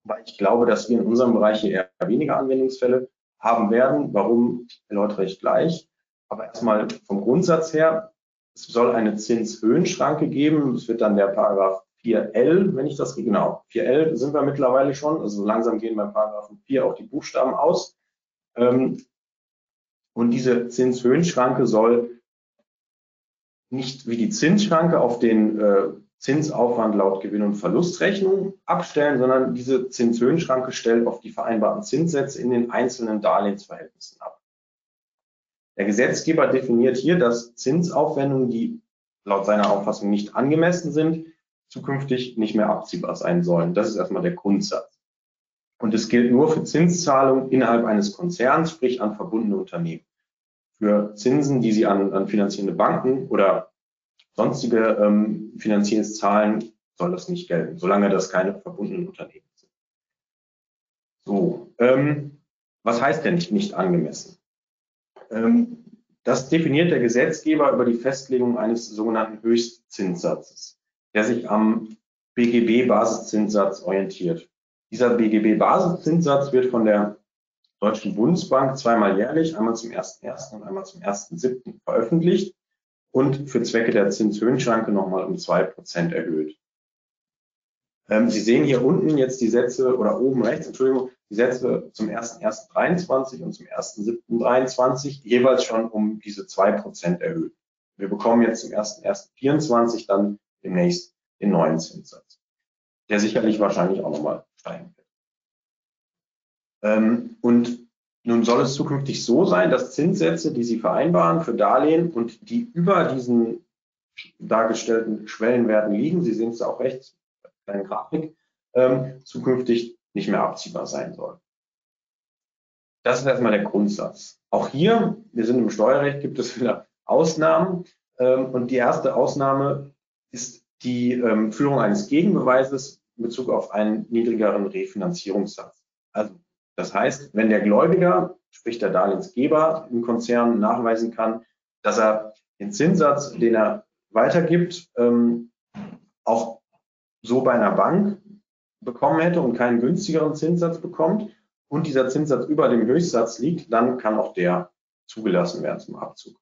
Weil ich glaube, dass wir in unserem Bereich hier eher weniger Anwendungsfälle haben werden. Warum erläutere ich gleich. Aber erstmal vom Grundsatz her, es soll eine Zinshöhenschranke geben. Es wird dann der Paragraph 4L, wenn ich das genau, 4L sind wir mittlerweile schon, also langsam gehen beim Paragraphen 4 auch die Buchstaben aus. Ähm, und diese Zinshöhenschranke soll nicht wie die Zinsschranke auf den äh, Zinsaufwand laut Gewinn- und Verlustrechnung abstellen, sondern diese Zinshöhenschranke stellt auf die vereinbarten Zinssätze in den einzelnen Darlehensverhältnissen ab. Der Gesetzgeber definiert hier, dass Zinsaufwendungen, die laut seiner Auffassung nicht angemessen sind, zukünftig nicht mehr abziehbar sein sollen. Das ist erstmal der Grundsatz. Und es gilt nur für Zinszahlungen innerhalb eines Konzerns, sprich an verbundene Unternehmen. Für Zinsen, die Sie an, an finanzierende Banken oder sonstige ähm, Finanziers zahlen, soll das nicht gelten, solange das keine verbundenen Unternehmen sind. So, ähm, was heißt denn nicht, nicht angemessen? Ähm, das definiert der Gesetzgeber über die Festlegung eines sogenannten Höchstzinssatzes, der sich am BGB-Basiszinssatz orientiert. Dieser BGB-Basiszinssatz wird von der Deutschen Bundesbank zweimal jährlich, einmal zum 1.1. und einmal zum 1.7. veröffentlicht und für Zwecke der Zinshöhenschranke nochmal um zwei Prozent erhöht. Ähm, Sie sehen hier unten jetzt die Sätze oder oben rechts, Entschuldigung, die Sätze zum 1.1.23 und zum 1.7.23 jeweils schon um diese zwei Prozent erhöht. Wir bekommen jetzt zum 1.1.24 dann demnächst den neuen Zinssatz, der sicherlich wahrscheinlich auch nochmal steigen wird. Ähm, und nun soll es zukünftig so sein, dass Zinssätze, die Sie vereinbaren für Darlehen und die über diesen dargestellten Schwellenwerten liegen, Sie sehen es auch rechts, kleinen Grafik, ähm, zukünftig nicht mehr abziehbar sein soll. Das ist erstmal der Grundsatz. Auch hier, wir sind im Steuerrecht, gibt es wieder Ausnahmen. Ähm, und die erste Ausnahme ist die ähm, Führung eines Gegenbeweises in Bezug auf einen niedrigeren Refinanzierungssatz. Also das heißt, wenn der Gläubiger, sprich der Darlehensgeber im Konzern nachweisen kann, dass er den Zinssatz, den er weitergibt, ähm, auch so bei einer Bank bekommen hätte und keinen günstigeren Zinssatz bekommt und dieser Zinssatz über dem Höchstsatz liegt, dann kann auch der zugelassen werden zum Abzug.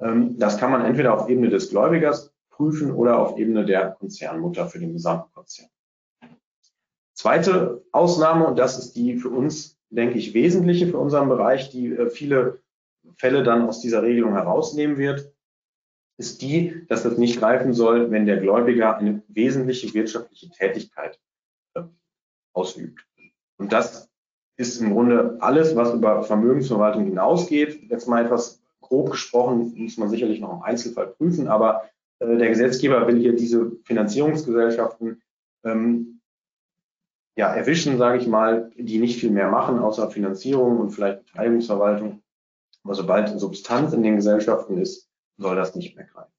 Ähm, das kann man entweder auf Ebene des Gläubigers prüfen oder auf Ebene der Konzernmutter für den gesamten Konzern. Zweite Ausnahme, und das ist die für uns, denke ich, wesentliche für unseren Bereich, die äh, viele Fälle dann aus dieser Regelung herausnehmen wird, ist die, dass das nicht greifen soll, wenn der Gläubiger eine wesentliche wirtschaftliche Tätigkeit ausübt. Und das ist im Grunde alles, was über Vermögensverwaltung hinausgeht. Jetzt mal etwas grob gesprochen, muss man sicherlich noch im Einzelfall prüfen, aber äh, der Gesetzgeber will hier diese Finanzierungsgesellschaften ähm, ja, erwischen, sage ich mal, die nicht viel mehr machen, außer Finanzierung und vielleicht Beteiligungsverwaltung. Aber sobald Substanz in den Gesellschaften ist, soll das nicht mehr greifen.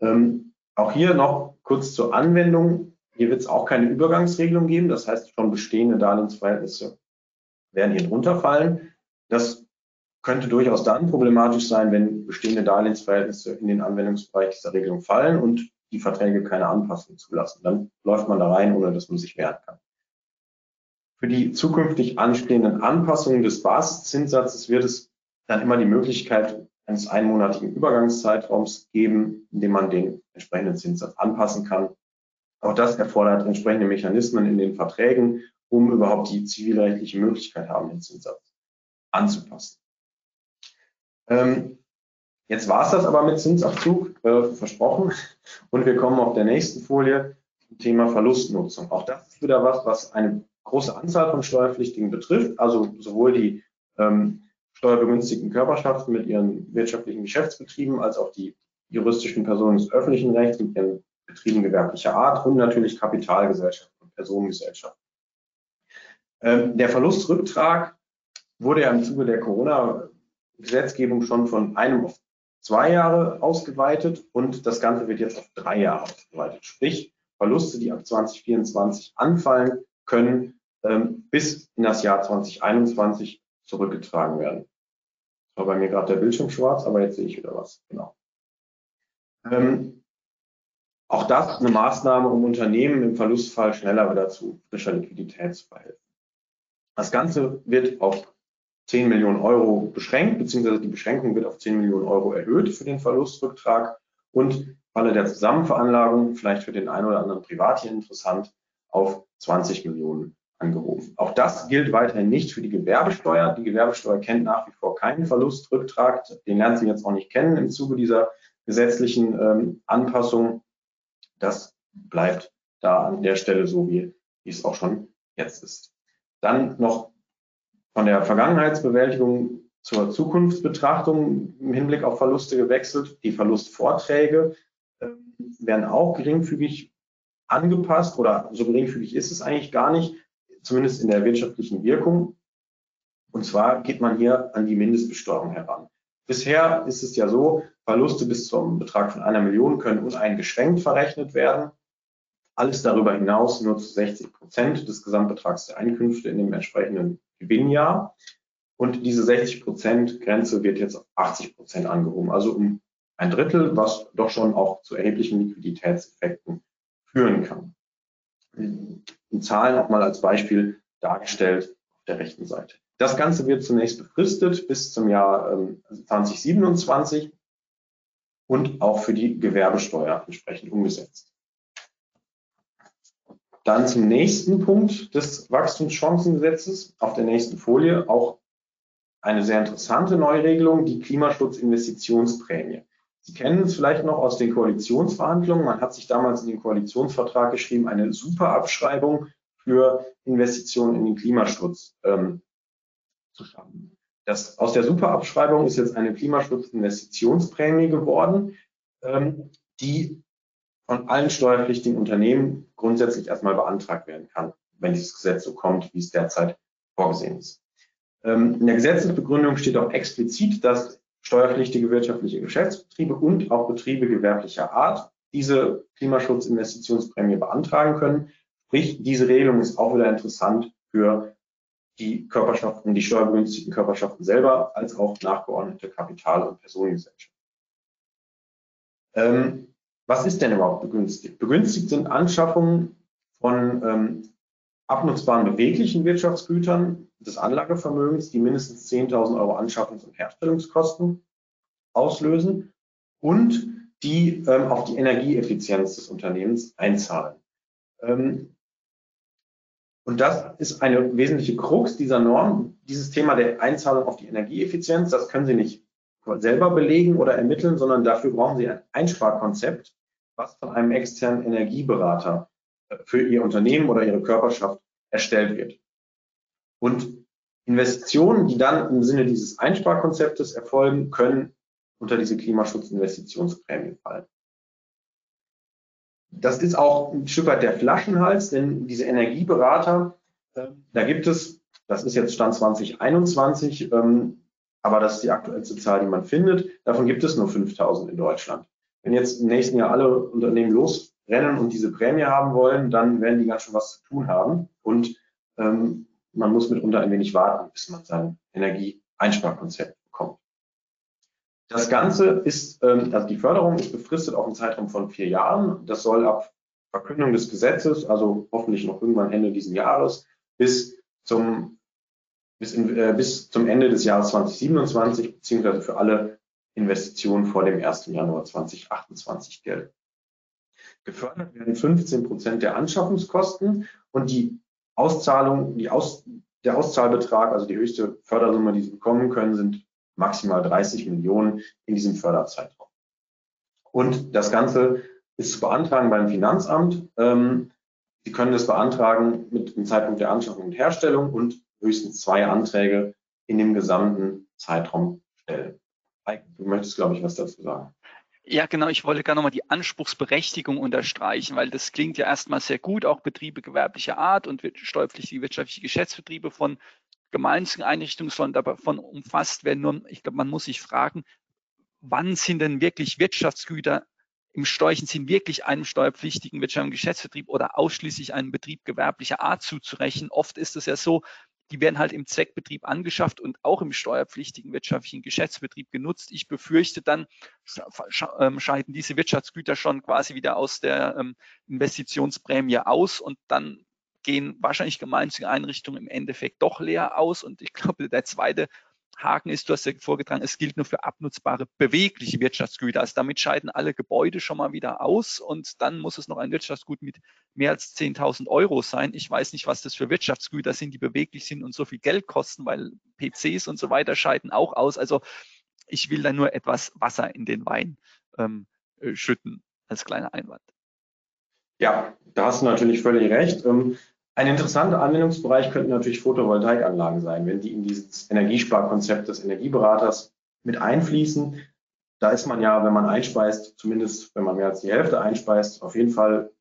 Ähm, auch hier noch kurz zur Anwendung. Hier wird es auch keine Übergangsregelung geben. Das heißt, schon bestehende Darlehensverhältnisse werden hier drunter fallen. Das könnte durchaus dann problematisch sein, wenn bestehende Darlehensverhältnisse in den Anwendungsbereich dieser Regelung fallen und die Verträge keine Anpassung zulassen. Dann läuft man da rein, ohne dass man sich wehren kann. Für die zukünftig anstehenden Anpassungen des Basiszinssatzes wird es dann immer die Möglichkeit eines einmonatigen Übergangszeitraums geben, in dem man den entsprechenden Zinssatz anpassen kann auch das erfordert entsprechende Mechanismen in den Verträgen um überhaupt die zivilrechtliche Möglichkeit haben, den Zinssatz anzupassen. Ähm, jetzt war es das aber mit Zinsabzug, äh, versprochen. Und wir kommen auf der nächsten Folie zum Thema Verlustnutzung. Auch das ist wieder was, was eine große Anzahl von Steuerpflichtigen betrifft, also sowohl die ähm, steuerbegünstigten Körperschaften mit ihren wirtschaftlichen Geschäftsbetrieben als auch die juristischen Personen des öffentlichen Rechts mit ihren Betrieben gewerblicher Art und natürlich Kapitalgesellschaften und Personengesellschaften. Ähm, der Verlustrücktrag wurde ja im Zuge der Corona-Gesetzgebung schon von einem auf zwei Jahre ausgeweitet und das Ganze wird jetzt auf drei Jahre ausgeweitet. Sprich, Verluste, die ab 2024 anfallen, können ähm, bis in das Jahr 2021 zurückgetragen werden. Das war bei mir gerade der Bildschirm schwarz, aber jetzt sehe ich wieder was. Genau. Ähm, auch das eine Maßnahme, um Unternehmen im Verlustfall schneller wieder zu frischer Liquidität zu verhelfen. Das Ganze wird auf 10 Millionen Euro beschränkt, beziehungsweise die Beschränkung wird auf 10 Millionen Euro erhöht für den Verlustrücktrag und Falle der Zusammenveranlagung, vielleicht für den einen oder anderen privat hier interessant, auf 20 Millionen angehoben. Auch das gilt weiterhin nicht für die Gewerbesteuer. Die Gewerbesteuer kennt nach wie vor keinen Verlustrücktrag. Den lernen Sie jetzt auch nicht kennen im Zuge dieser gesetzlichen ähm, Anpassung. Das bleibt da an der Stelle so, wie, wie es auch schon jetzt ist. Dann noch von der Vergangenheitsbewältigung zur Zukunftsbetrachtung im Hinblick auf Verluste gewechselt. Die Verlustvorträge äh, werden auch geringfügig angepasst oder so geringfügig ist es eigentlich gar nicht zumindest in der wirtschaftlichen Wirkung. Und zwar geht man hier an die Mindestbesteuerung heran. Bisher ist es ja so, Verluste bis zum Betrag von einer Million können uneingeschränkt verrechnet werden. Alles darüber hinaus nur zu 60 Prozent des Gesamtbetrags der Einkünfte in dem entsprechenden Gewinnjahr. Und diese 60 Prozent Grenze wird jetzt auf 80 Prozent angehoben, also um ein Drittel, was doch schon auch zu erheblichen Liquiditätseffekten führen kann in Zahlen auch mal als Beispiel dargestellt auf der rechten Seite. Das Ganze wird zunächst befristet bis zum Jahr 2027 ähm, und auch für die Gewerbesteuer entsprechend umgesetzt. Dann zum nächsten Punkt des Wachstumschancengesetzes auf der nächsten Folie auch eine sehr interessante Neuregelung, die Klimaschutzinvestitionsprämie. Sie kennen es vielleicht noch aus den Koalitionsverhandlungen. Man hat sich damals in den Koalitionsvertrag geschrieben, eine Superabschreibung für Investitionen in den Klimaschutz ähm, zu schaffen. Das, aus der Superabschreibung ist jetzt eine Klimaschutzinvestitionsprämie geworden, ähm, die von allen steuerpflichtigen Unternehmen grundsätzlich erstmal beantragt werden kann, wenn dieses Gesetz so kommt, wie es derzeit vorgesehen ist. Ähm, in der Gesetzesbegründung steht auch explizit, dass steuerpflichtige wirtschaftliche Geschäftsbetriebe und auch Betriebe gewerblicher Art diese Klimaschutzinvestitionsprämie beantragen können. Sprich, diese Regelung ist auch wieder interessant für die Körperschaften, die steuerbegünstigten Körperschaften selber, als auch nachgeordnete Kapital- und Personengesellschaften. Ähm, was ist denn überhaupt begünstigt? Begünstigt sind Anschaffungen von ähm, abnutzbaren beweglichen Wirtschaftsgütern, des Anlagevermögens, die mindestens 10.000 Euro Anschaffungs- und Herstellungskosten auslösen und die ähm, auf die Energieeffizienz des Unternehmens einzahlen. Ähm, und das ist eine wesentliche Krux dieser Norm, dieses Thema der Einzahlung auf die Energieeffizienz. Das können Sie nicht selber belegen oder ermitteln, sondern dafür brauchen Sie ein Einsparkonzept, was von einem externen Energieberater äh, für Ihr Unternehmen oder Ihre Körperschaft erstellt wird. Und Investitionen, die dann im Sinne dieses Einsparkonzeptes erfolgen, können unter diese Klimaschutzinvestitionsprämie fallen. Das ist auch ein Stück weit der Flaschenhals, denn diese Energieberater, äh, da gibt es, das ist jetzt Stand 2021, ähm, aber das ist die aktuellste Zahl, die man findet. Davon gibt es nur 5000 in Deutschland. Wenn jetzt im nächsten Jahr alle Unternehmen losrennen und diese Prämie haben wollen, dann werden die ganz schön was zu tun haben. Und ähm, man muss mitunter ein wenig warten, bis man sein Energieeinsparkonzept bekommt. Das Ganze ist, ähm, also die Förderung ist befristet auf einen Zeitraum von vier Jahren. Das soll ab Verkündung des Gesetzes, also hoffentlich noch irgendwann Ende dieses Jahres, bis zum, bis, in, äh, bis zum Ende des Jahres 2027 beziehungsweise für alle Investitionen vor dem 1. Januar 2028 gelten. Gefördert werden 15 Prozent der Anschaffungskosten und die Auszahlung, die Aus, der Auszahlbetrag, also die höchste Fördersumme, die Sie bekommen können, sind maximal 30 Millionen in diesem Förderzeitraum. Und das Ganze ist zu beantragen beim Finanzamt. Ähm, Sie können das beantragen mit dem Zeitpunkt der Anschaffung und Herstellung und höchstens zwei Anträge in dem gesamten Zeitraum stellen. Du möchtest, glaube ich, was dazu sagen. Ja, genau. Ich wollte gerne nochmal die Anspruchsberechtigung unterstreichen, weil das klingt ja erstmal sehr gut, auch Betriebe gewerblicher Art und steuerpflichtige wirtschaftliche Geschäftsbetriebe von gemeinnützigen Einrichtungen sollen davon umfasst werden. Nur, ich glaube, man muss sich fragen, wann sind denn wirklich Wirtschaftsgüter im steuerlichen Sinn wirklich einem steuerpflichtigen wirtschaftlichen Geschäftsbetrieb oder ausschließlich einem Betrieb gewerblicher Art zuzurechnen? Oft ist es ja so, die werden halt im Zweckbetrieb angeschafft und auch im steuerpflichtigen wirtschaftlichen Geschäftsbetrieb genutzt. Ich befürchte, dann ähm, scheiden diese Wirtschaftsgüter schon quasi wieder aus der ähm, Investitionsprämie aus und dann gehen wahrscheinlich gemeinnützige Einrichtungen im Endeffekt doch leer aus. Und ich glaube, der zweite Haken ist, du hast ja vorgetragen, es gilt nur für abnutzbare bewegliche Wirtschaftsgüter. Also damit scheiden alle Gebäude schon mal wieder aus und dann muss es noch ein Wirtschaftsgut mit mehr als 10.000 Euro sein. Ich weiß nicht, was das für Wirtschaftsgüter sind, die beweglich sind und so viel Geld kosten, weil PCs und so weiter scheiden auch aus. Also ich will da nur etwas Wasser in den Wein ähm, äh, schütten als kleiner Einwand. Ja, da hast du natürlich völlig recht. Ein interessanter Anwendungsbereich könnten natürlich Photovoltaikanlagen sein, wenn die in dieses Energiesparkonzept des Energieberaters mit einfließen. Da ist man ja, wenn man einspeist, zumindest wenn man mehr als die Hälfte einspeist, auf jeden Fall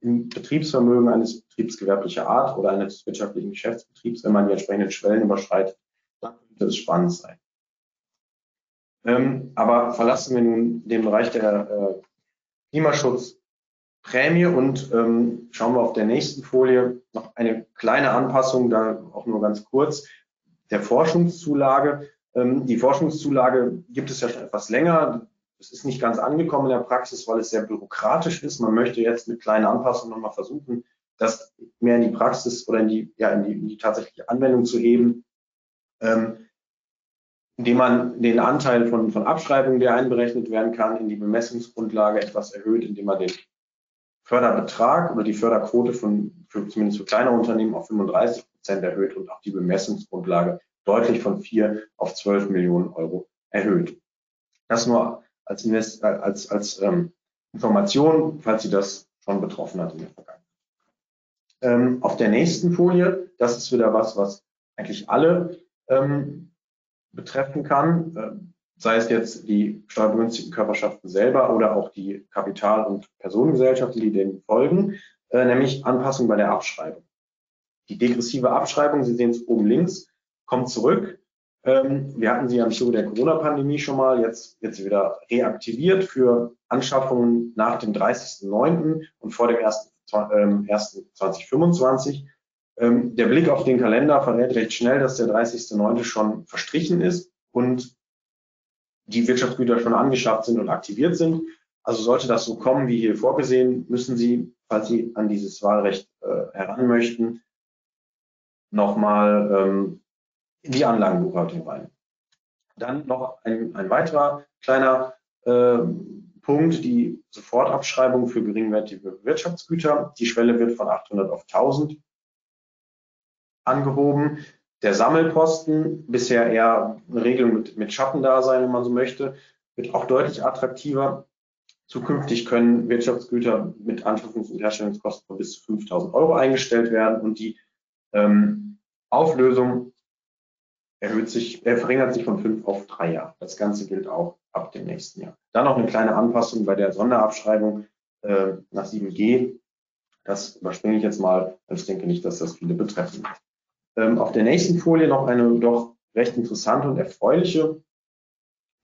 im Betriebsvermögen eines Betriebs gewerblicher Art oder eines wirtschaftlichen Geschäftsbetriebs, wenn man die entsprechenden Schwellen überschreitet, dann könnte es spannend sein. Ähm, aber verlassen wir nun den Bereich der äh, Klimaschutz Prämie und ähm, schauen wir auf der nächsten Folie noch eine kleine Anpassung, da auch nur ganz kurz, der Forschungszulage. Ähm, die Forschungszulage gibt es ja schon etwas länger. Es ist nicht ganz angekommen in der Praxis, weil es sehr bürokratisch ist. Man möchte jetzt mit kleinen Anpassungen nochmal versuchen, das mehr in die Praxis oder in die, ja, in die, in die tatsächliche Anwendung zu heben, ähm, indem man den Anteil von, von Abschreibungen, der einberechnet werden kann, in die Bemessungsgrundlage etwas erhöht, indem man den Förderbetrag oder die Förderquote von, für, zumindest für kleine Unternehmen auf 35 Prozent erhöht und auch die Bemessungsgrundlage deutlich von 4 auf 12 Millionen Euro erhöht. Das nur als, Invest als, als ähm, Information, falls Sie das schon betroffen hat in der Vergangenheit. Ähm, auf der nächsten Folie, das ist wieder was, was eigentlich alle ähm, betreffen kann. Sei es jetzt die steuerbegünstigten Körperschaften selber oder auch die Kapital- und Personengesellschaften, die dem folgen, äh, nämlich Anpassung bei der Abschreibung. Die degressive Abschreibung, Sie sehen es oben links, kommt zurück. Ähm, wir hatten sie am Zuge der Corona-Pandemie schon mal, jetzt sie wieder reaktiviert für Anschaffungen nach dem 30.09. und vor dem 1.2025. Ähm, ähm, der Blick auf den Kalender verrät recht schnell, dass der 30.09. schon verstrichen ist und die Wirtschaftsgüter schon angeschafft sind und aktiviert sind. Also sollte das so kommen, wie hier vorgesehen, müssen Sie, falls Sie an dieses Wahlrecht äh, heran möchten, nochmal ähm, in die Anlagenbuchhaltung rein. Dann noch ein, ein weiterer kleiner äh, Punkt, die Sofortabschreibung für geringwertige Wirtschaftsgüter. Die Schwelle wird von 800 auf 1000 angehoben. Der Sammelposten, bisher eher eine Regelung mit, mit Schattendasein, wenn man so möchte, wird auch deutlich attraktiver. Zukünftig können Wirtschaftsgüter mit Anschaffungs- und Herstellungskosten von bis zu 5000 Euro eingestellt werden und die ähm, Auflösung erhöht sich, äh, verringert sich von fünf auf drei Jahre. Das Ganze gilt auch ab dem nächsten Jahr. Dann noch eine kleine Anpassung bei der Sonderabschreibung äh, nach 7G. Das überspringe ich jetzt mal, weil ich denke nicht, dass das viele betreffen wird. Ähm, auf der nächsten Folie noch eine doch recht interessante und erfreuliche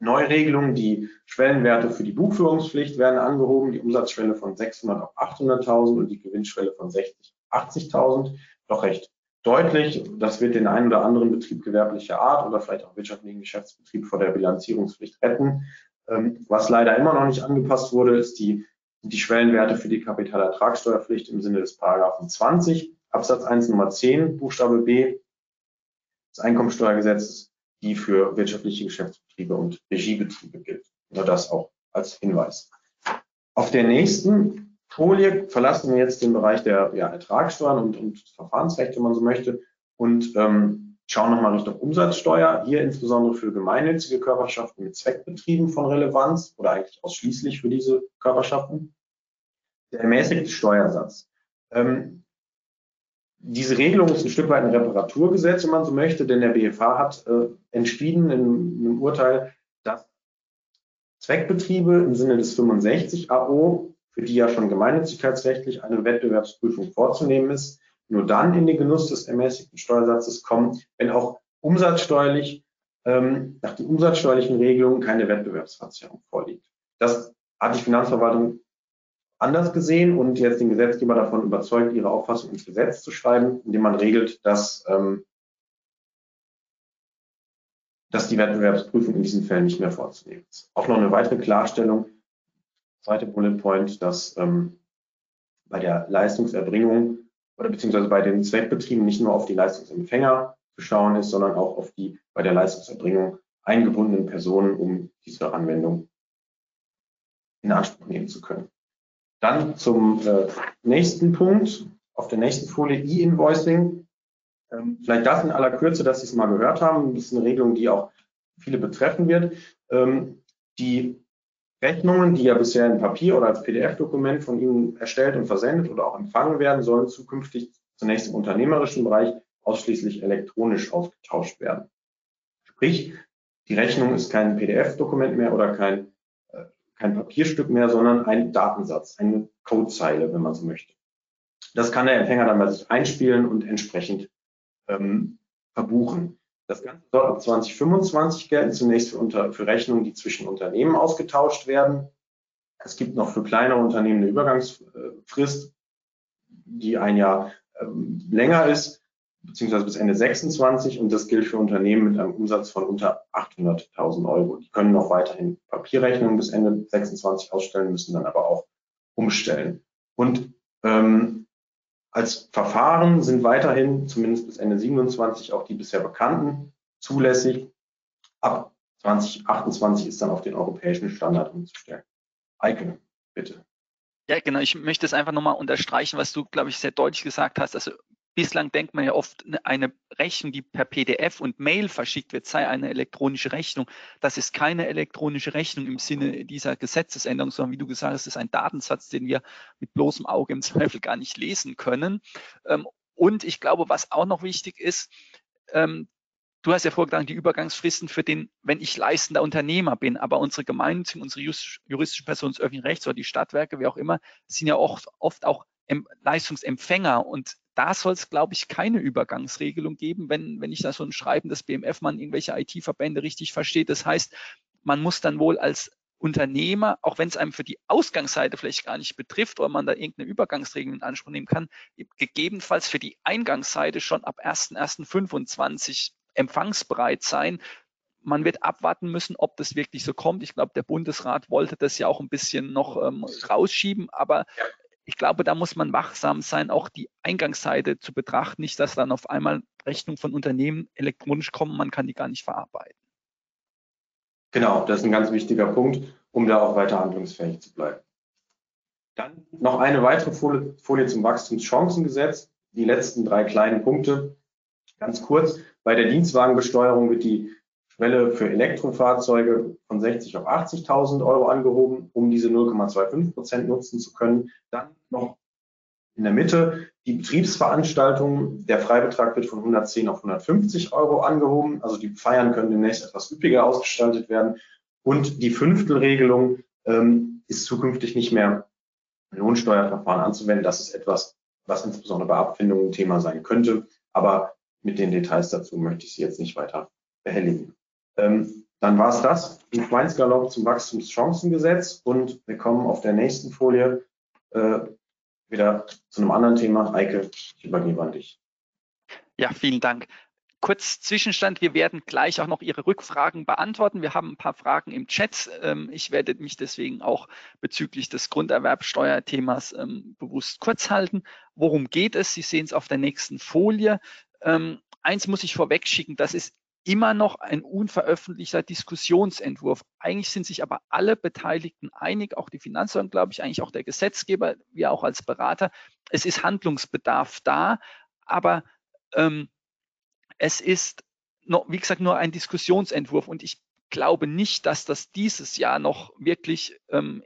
Neuregelung. Die Schwellenwerte für die Buchführungspflicht werden angehoben, die Umsatzschwelle von 600 auf 800.000 und die Gewinnschwelle von 60 auf 80.000. Doch recht deutlich. Das wird den einen oder anderen Betrieb gewerblicher Art oder vielleicht auch wirtschaftlichen Geschäftsbetrieb vor der Bilanzierungspflicht retten. Ähm, was leider immer noch nicht angepasst wurde, ist die, die Schwellenwerte für die Kapitalertragssteuerpflicht im Sinne des Paragraphen 20. Absatz 1 Nummer 10, Buchstabe B des Einkommensteuergesetzes, die für wirtschaftliche Geschäftsbetriebe und Regiebetriebe gilt. Nur das auch als Hinweis. Auf der nächsten Folie verlassen wir jetzt den Bereich der ja, Ertragssteuern und, und Verfahrensrecht, wenn man so möchte, und ähm, schauen nochmal Richtung Umsatzsteuer. Hier insbesondere für gemeinnützige Körperschaften mit Zweckbetrieben von Relevanz oder eigentlich ausschließlich für diese Körperschaften. Der ermäßigte Steuersatz. Ähm, diese Regelung ist ein Stück weit ein Reparaturgesetz, wenn man so möchte, denn der BFH hat äh, entschieden in, in einem Urteil, dass Zweckbetriebe im Sinne des 65 AO, für die ja schon gemeinnützigkeitsrechtlich eine Wettbewerbsprüfung vorzunehmen ist, nur dann in den Genuss des ermäßigten Steuersatzes kommen, wenn auch umsatzsteuerlich ähm, nach den umsatzsteuerlichen Regelungen keine Wettbewerbsverzerrung vorliegt. Das hat die Finanzverwaltung anders gesehen und jetzt den Gesetzgeber davon überzeugt, ihre Auffassung ins Gesetz zu schreiben, indem man regelt, dass, ähm, dass die Wettbewerbsprüfung in diesen Fällen nicht mehr vorzunehmen ist. Auch noch eine weitere Klarstellung, zweite Bullet Point, dass ähm, bei der Leistungserbringung oder beziehungsweise bei den Zweckbetrieben nicht nur auf die Leistungsempfänger zu schauen ist, sondern auch auf die bei der Leistungserbringung eingebundenen Personen, um diese Anwendung in Anspruch nehmen zu können. Dann zum äh, nächsten Punkt, auf der nächsten Folie E-Invoicing. Ähm, vielleicht das in aller Kürze, dass Sie es mal gehört haben. Das ist eine Regelung, die auch viele betreffen wird. Ähm, die Rechnungen, die ja bisher in Papier oder als PDF-Dokument von Ihnen erstellt und versendet oder auch empfangen werden, sollen zukünftig zunächst im unternehmerischen Bereich ausschließlich elektronisch ausgetauscht werden. Sprich, die Rechnung ist kein PDF-Dokument mehr oder kein kein Papierstück mehr, sondern ein Datensatz, eine Codezeile, wenn man so möchte. Das kann der Empfänger dann bei sich einspielen und entsprechend ähm, verbuchen. Das Ganze soll ab 2025 gelten, zunächst für, unter, für Rechnungen, die zwischen Unternehmen ausgetauscht werden. Es gibt noch für kleinere Unternehmen eine Übergangsfrist, die ein Jahr ähm, länger ist beziehungsweise bis Ende 26 und das gilt für Unternehmen mit einem Umsatz von unter 800.000 Euro. Die können noch weiterhin Papierrechnungen bis Ende 26 ausstellen, müssen dann aber auch umstellen. Und ähm, als Verfahren sind weiterhin, zumindest bis Ende 27, auch die bisher bekannten zulässig. Ab 2028 ist dann auf den europäischen Standard umzustellen. Eike, bitte. Ja, genau. Ich möchte es einfach nochmal unterstreichen, was du, glaube ich, sehr deutlich gesagt hast. Also Bislang denkt man ja oft, ne, eine Rechnung, die per PDF und Mail verschickt wird, sei eine elektronische Rechnung. Das ist keine elektronische Rechnung im Sinne dieser Gesetzesänderung, sondern wie du gesagt hast, ist ein Datensatz, den wir mit bloßem Auge im Zweifel gar nicht lesen können. Ähm, und ich glaube, was auch noch wichtig ist, ähm, Du hast ja vorgetragen, die Übergangsfristen für den, wenn ich leistender Unternehmer bin, aber unsere Gemeinden, unsere juristischen Personen des öffentlichen Rechts oder die Stadtwerke, wie auch immer, sind ja oft, oft auch Leistungsempfänger und da soll es, glaube ich, keine Übergangsregelung geben, wenn, wenn ich da so ein Schreiben des BMF-Mann irgendwelche IT-Verbände richtig verstehe. Das heißt, man muss dann wohl als Unternehmer, auch wenn es einem für die Ausgangsseite vielleicht gar nicht betrifft oder man da irgendeine Übergangsregelung in Anspruch nehmen kann, gegebenenfalls für die Eingangsseite schon ab 1.1.25 empfangsbereit sein. Man wird abwarten müssen, ob das wirklich so kommt. Ich glaube, der Bundesrat wollte das ja auch ein bisschen noch ähm, rausschieben, aber ich glaube, da muss man wachsam sein, auch die Eingangsseite zu betrachten, nicht, dass dann auf einmal Rechnungen von Unternehmen elektronisch kommen, man kann die gar nicht verarbeiten. Genau, das ist ein ganz wichtiger Punkt, um da auch weiter handlungsfähig zu bleiben. Dann noch eine weitere Folie, Folie zum Wachstumschancengesetz. Die letzten drei kleinen Punkte. Ganz kurz, bei der Dienstwagenbesteuerung wird die Schwelle für Elektrofahrzeuge von 60 auf 80.000 Euro angehoben, um diese 0,25 Prozent nutzen zu können. Dann noch in der Mitte die Betriebsveranstaltung. Der Freibetrag wird von 110 auf 150 Euro angehoben. Also die Feiern können demnächst etwas üppiger ausgestaltet werden. Und die Fünftelregelung ähm, ist zukünftig nicht mehr Lohnsteuerverfahren anzuwenden. Das ist etwas, was insbesondere bei Abfindungen Thema sein könnte. Aber mit den Details dazu möchte ich Sie jetzt nicht weiter behelligen. Ähm, dann war es das im Schweinsgalopp zum Wachstumschancengesetz und wir kommen auf der nächsten Folie äh, wieder zu einem anderen Thema. Eike, ich übergebe an dich. Ja, vielen Dank. Kurz Zwischenstand, wir werden gleich auch noch Ihre Rückfragen beantworten. Wir haben ein paar Fragen im Chat. Ähm, ich werde mich deswegen auch bezüglich des Grunderwerbsteuerthemas ähm, bewusst kurz halten. Worum geht es? Sie sehen es auf der nächsten Folie. Ähm, eins muss ich vorweg schicken, das ist immer noch ein unveröffentlichter Diskussionsentwurf. Eigentlich sind sich aber alle Beteiligten einig, auch die Finanzämter, glaube ich, eigentlich auch der Gesetzgeber, wir auch als Berater. Es ist Handlungsbedarf da, aber ähm, es ist, noch, wie gesagt, nur ein Diskussionsentwurf und ich glaube nicht, dass das dieses Jahr noch wirklich ähm,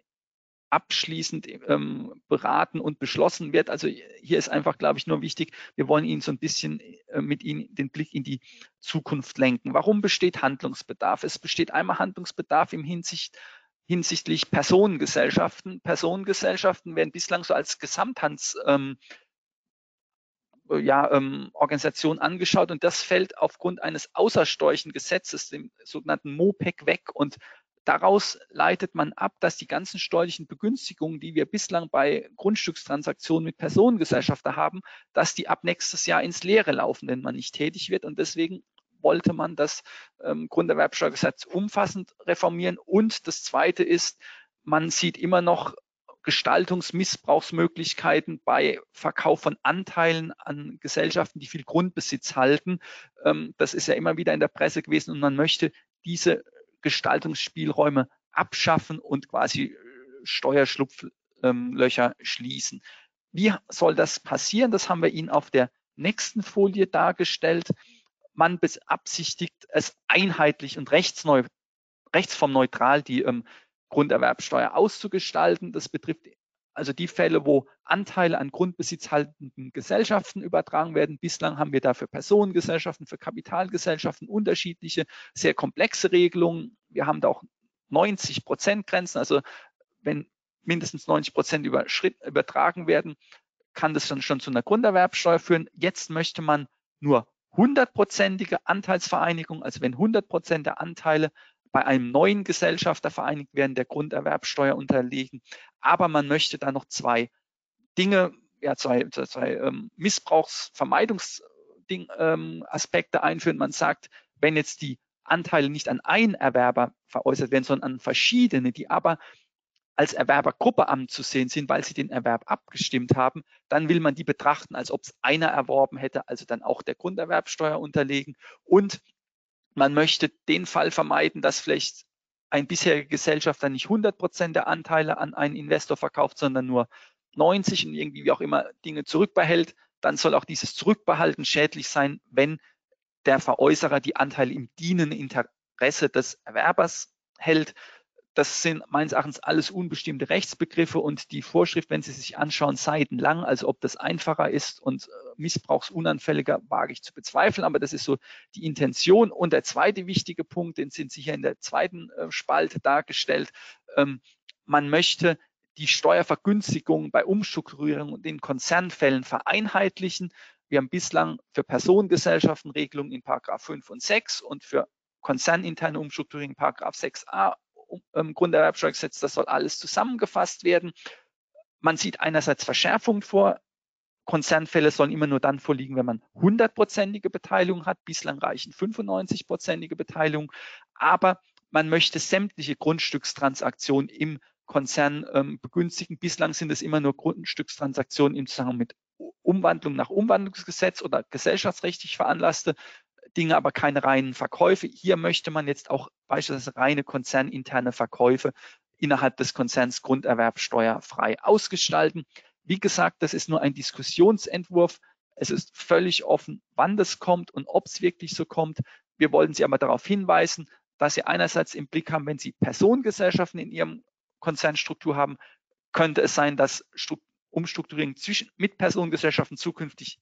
abschließend ähm, beraten und beschlossen wird. Also hier ist einfach, glaube ich, nur wichtig, wir wollen Ihnen so ein bisschen äh, mit Ihnen den Blick in die Zukunft lenken. Warum besteht Handlungsbedarf? Es besteht einmal Handlungsbedarf im Hinsicht, hinsichtlich Personengesellschaften. Personengesellschaften werden bislang so als Gesamthands ähm, ja, ähm, Organisation angeschaut und das fällt aufgrund eines außerstorchen Gesetzes, dem sogenannten MOPEC, weg und Daraus leitet man ab, dass die ganzen steuerlichen Begünstigungen, die wir bislang bei Grundstückstransaktionen mit Personengesellschaften haben, dass die ab nächstes Jahr ins Leere laufen, wenn man nicht tätig wird. Und deswegen wollte man das ähm, Grunderwerbsteuergesetz umfassend reformieren. Und das Zweite ist, man sieht immer noch Gestaltungsmissbrauchsmöglichkeiten bei Verkauf von Anteilen an Gesellschaften, die viel Grundbesitz halten. Ähm, das ist ja immer wieder in der Presse gewesen und man möchte diese Gestaltungsspielräume abschaffen und quasi äh, Steuerschlupflöcher schließen. Wie soll das passieren? Das haben wir Ihnen auf der nächsten Folie dargestellt. Man beabsichtigt es einheitlich und rechtsneu, rechtsformneutral die ähm, Grunderwerbsteuer auszugestalten. Das betrifft also die Fälle, wo Anteile an grundbesitzhaltenden Gesellschaften übertragen werden. Bislang haben wir dafür Personengesellschaften, für Kapitalgesellschaften unterschiedliche, sehr komplexe Regelungen. Wir haben da auch 90 Prozent Grenzen. Also wenn mindestens 90 Prozent übertragen werden, kann das dann schon zu einer Grunderwerbsteuer führen. Jetzt möchte man nur hundertprozentige Anteilsvereinigung, also wenn 100 Prozent der Anteile bei einem neuen Gesellschafter vereinigt werden, der Grunderwerbsteuer unterliegen. Aber man möchte da noch zwei Dinge, ja, zwei, zwei ähm, Missbrauchsvermeidungsaspekte ähm, einführen. Man sagt, wenn jetzt die Anteile nicht an einen Erwerber veräußert werden, sondern an verschiedene, die aber als Erwerbergruppe anzusehen sind, weil sie den Erwerb abgestimmt haben, dann will man die betrachten, als ob es einer erworben hätte, also dann auch der Grunderwerbsteuer unterlegen. Und man möchte den Fall vermeiden, dass vielleicht ein bisheriger Gesellschafter nicht 100 Prozent der Anteile an einen Investor verkauft, sondern nur 90 und irgendwie wie auch immer Dinge zurückbehält. Dann soll auch dieses Zurückbehalten schädlich sein, wenn der Veräußerer die Anteile im dienenden Interesse des Erwerbers hält. Das sind meines Erachtens alles unbestimmte Rechtsbegriffe und die Vorschrift, wenn Sie sich anschauen, seitenlang, also ob das einfacher ist und äh, missbrauchsunanfälliger, wage ich zu bezweifeln, aber das ist so die Intention. Und der zweite wichtige Punkt, den sind Sie hier in der zweiten äh, Spalte dargestellt, ähm, man möchte die Steuervergünstigung bei Umstrukturierung und in Konzernfällen vereinheitlichen. Wir haben bislang für Personengesellschaften Regelungen in Paragraph 5 und 6 und für konzerninterne Umstrukturierung in Paragraph 6a ähm, Grunderwerbsteuergesetz, das soll alles zusammengefasst werden. Man sieht einerseits Verschärfungen vor. Konzernfälle sollen immer nur dann vorliegen, wenn man hundertprozentige Beteiligung hat. Bislang reichen 95-prozentige Beteiligung. Aber man möchte sämtliche Grundstückstransaktionen im Konzern ähm, begünstigen. Bislang sind es immer nur Grundstückstransaktionen im Zusammenhang mit Umwandlung nach Umwandlungsgesetz oder gesellschaftsrechtlich veranlasste Dinge, aber keine reinen Verkäufe. Hier möchte man jetzt auch beispielsweise reine konzerninterne Verkäufe innerhalb des Konzerns grunderwerbsteuerfrei ausgestalten. Wie gesagt, das ist nur ein Diskussionsentwurf. Es ist völlig offen, wann das kommt und ob es wirklich so kommt. Wir wollen Sie aber darauf hinweisen, dass Sie einerseits im Blick haben, wenn Sie Personengesellschaften in Ihrem Konzernstruktur haben, könnte es sein, dass Umstrukturierung zwischen, mit Personengesellschaften zukünftig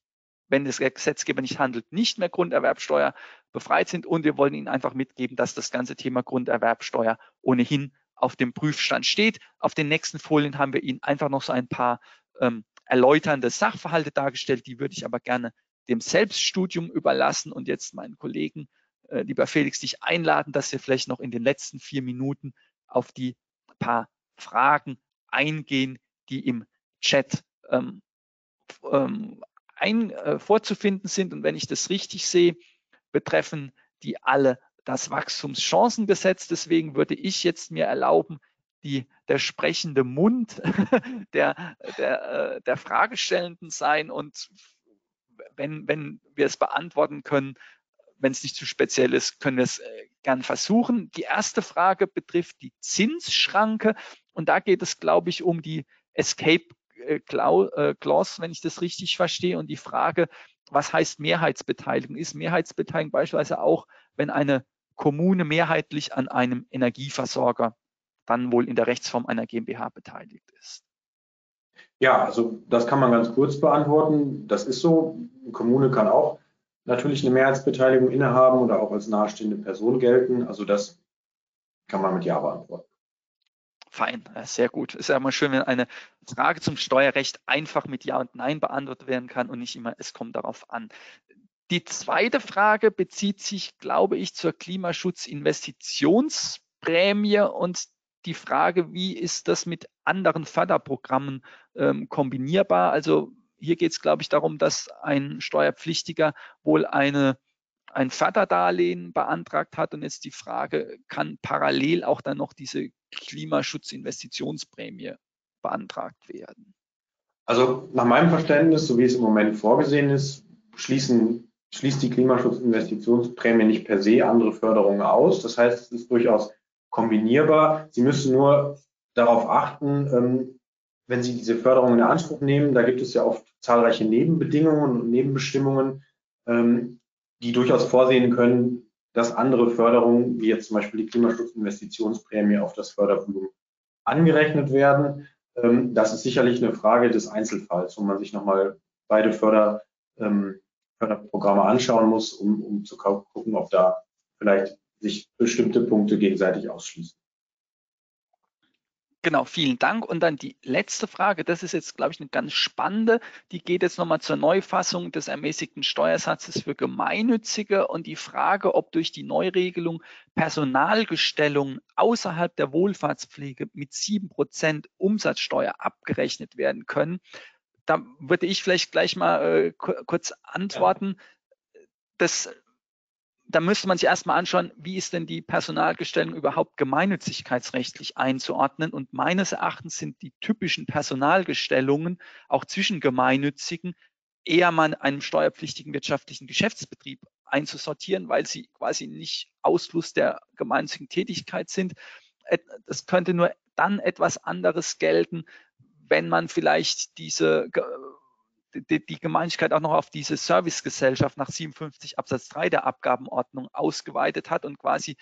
wenn das Gesetzgeber nicht handelt, nicht mehr Grunderwerbsteuer befreit sind. Und wir wollen Ihnen einfach mitgeben, dass das ganze Thema Grunderwerbsteuer ohnehin auf dem Prüfstand steht. Auf den nächsten Folien haben wir Ihnen einfach noch so ein paar ähm, erläuternde Sachverhalte dargestellt. Die würde ich aber gerne dem Selbststudium überlassen und jetzt meinen Kollegen, äh, lieber Felix, dich einladen, dass wir vielleicht noch in den letzten vier Minuten auf die paar Fragen eingehen, die im Chat ähm, ähm, ein, äh, vorzufinden sind. Und wenn ich das richtig sehe, betreffen die alle das Wachstumschancengesetz. Deswegen würde ich jetzt mir erlauben, die, der sprechende Mund der, der, äh, der Fragestellenden sein. Und wenn, wenn wir es beantworten können, wenn es nicht zu speziell ist, können wir es äh, gern versuchen. Die erste Frage betrifft die Zinsschranke und da geht es, glaube ich, um die Escape äh, Clause, wenn ich das richtig verstehe, und die Frage, was heißt Mehrheitsbeteiligung? Ist Mehrheitsbeteiligung beispielsweise auch, wenn eine Kommune mehrheitlich an einem Energieversorger dann wohl in der Rechtsform einer GmbH beteiligt ist? Ja, also das kann man ganz kurz beantworten. Das ist so. Eine Kommune kann auch natürlich eine Mehrheitsbeteiligung innehaben oder auch als nahestehende Person gelten. Also das kann man mit Ja beantworten. Fein, sehr gut. Ist ja immer schön, wenn eine Frage zum Steuerrecht einfach mit Ja und Nein beantwortet werden kann und nicht immer, es kommt darauf an. Die zweite Frage bezieht sich, glaube ich, zur Klimaschutzinvestitionsprämie und die Frage, wie ist das mit anderen Förderprogrammen ähm, kombinierbar? Also hier geht es, glaube ich, darum, dass ein Steuerpflichtiger wohl eine, ein Förderdarlehen beantragt hat und jetzt die Frage, kann parallel auch dann noch diese Klimaschutzinvestitionsprämie beantragt werden? Also nach meinem Verständnis, so wie es im Moment vorgesehen ist, schließen, schließt die Klimaschutzinvestitionsprämie nicht per se andere Förderungen aus. Das heißt, es ist durchaus kombinierbar. Sie müssen nur darauf achten, ähm, wenn Sie diese Förderung in Anspruch nehmen, da gibt es ja oft zahlreiche Nebenbedingungen und Nebenbestimmungen, ähm, die durchaus vorsehen können, dass andere Förderungen, wie jetzt zum Beispiel die Klimaschutzinvestitionsprämie, auf das Fördervolumen angerechnet werden. Ähm, das ist sicherlich eine Frage des Einzelfalls, wo man sich nochmal beide Förder, ähm, Förderprogramme anschauen muss, um, um zu gucken, ob da vielleicht sich bestimmte Punkte gegenseitig ausschließen. Genau, vielen Dank. Und dann die letzte Frage, das ist jetzt, glaube ich, eine ganz spannende. Die geht jetzt nochmal zur Neufassung des ermäßigten Steuersatzes für Gemeinnützige und die Frage, ob durch die Neuregelung Personalgestellungen außerhalb der Wohlfahrtspflege mit sieben Prozent Umsatzsteuer abgerechnet werden können. Da würde ich vielleicht gleich mal äh, kurz antworten. Das da müsste man sich erstmal anschauen, wie ist denn die Personalgestellung überhaupt gemeinnützigkeitsrechtlich einzuordnen. Und meines Erachtens sind die typischen Personalgestellungen auch zwischen Gemeinnützigen eher mal einem steuerpflichtigen wirtschaftlichen Geschäftsbetrieb einzusortieren, weil sie quasi nicht Ausfluss der gemeinnützigen Tätigkeit sind. Das könnte nur dann etwas anderes gelten, wenn man vielleicht diese die, die Gemeinsamkeit auch noch auf diese Servicegesellschaft nach 57 Absatz 3 der Abgabenordnung ausgeweitet hat und quasi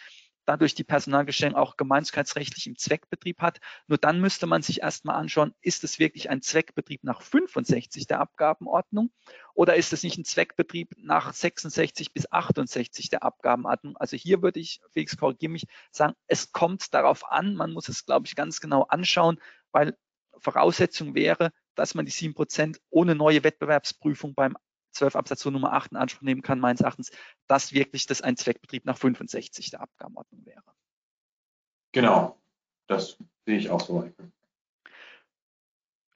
dadurch die Personalgestellung auch gemeinsamkeitsrechtlich im Zweckbetrieb hat. Nur dann müsste man sich erstmal anschauen, ist es wirklich ein Zweckbetrieb nach 65 der Abgabenordnung oder ist es nicht ein Zweckbetrieb nach 66 bis 68 der Abgabenordnung? Also hier würde ich, Felix, korrigiere mich, sagen, es kommt darauf an, man muss es, glaube ich, ganz genau anschauen, weil Voraussetzung wäre, dass man die 7% ohne neue Wettbewerbsprüfung beim 12 Absatz 2 Nummer 8 in Anspruch nehmen kann, meines Erachtens, dass wirklich das ein Zweckbetrieb nach 65 der Abgabenordnung wäre. Genau, das sehe ich auch so.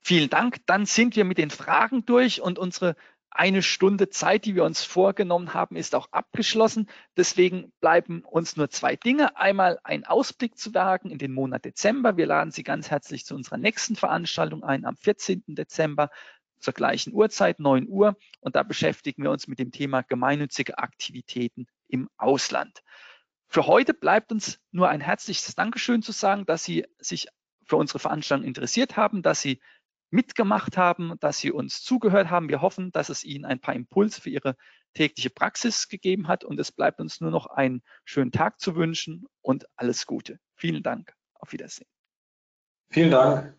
Vielen Dank. Dann sind wir mit den Fragen durch und unsere eine Stunde Zeit, die wir uns vorgenommen haben, ist auch abgeschlossen. Deswegen bleiben uns nur zwei Dinge. Einmal einen Ausblick zu wagen in den Monat Dezember. Wir laden Sie ganz herzlich zu unserer nächsten Veranstaltung ein am 14. Dezember zur gleichen Uhrzeit, 9 Uhr. Und da beschäftigen wir uns mit dem Thema gemeinnützige Aktivitäten im Ausland. Für heute bleibt uns nur ein herzliches Dankeschön zu sagen, dass Sie sich für unsere Veranstaltung interessiert haben, dass Sie mitgemacht haben, dass Sie uns zugehört haben. Wir hoffen, dass es Ihnen ein paar Impulse für Ihre tägliche Praxis gegeben hat und es bleibt uns nur noch einen schönen Tag zu wünschen und alles Gute. Vielen Dank. Auf Wiedersehen. Vielen Dank.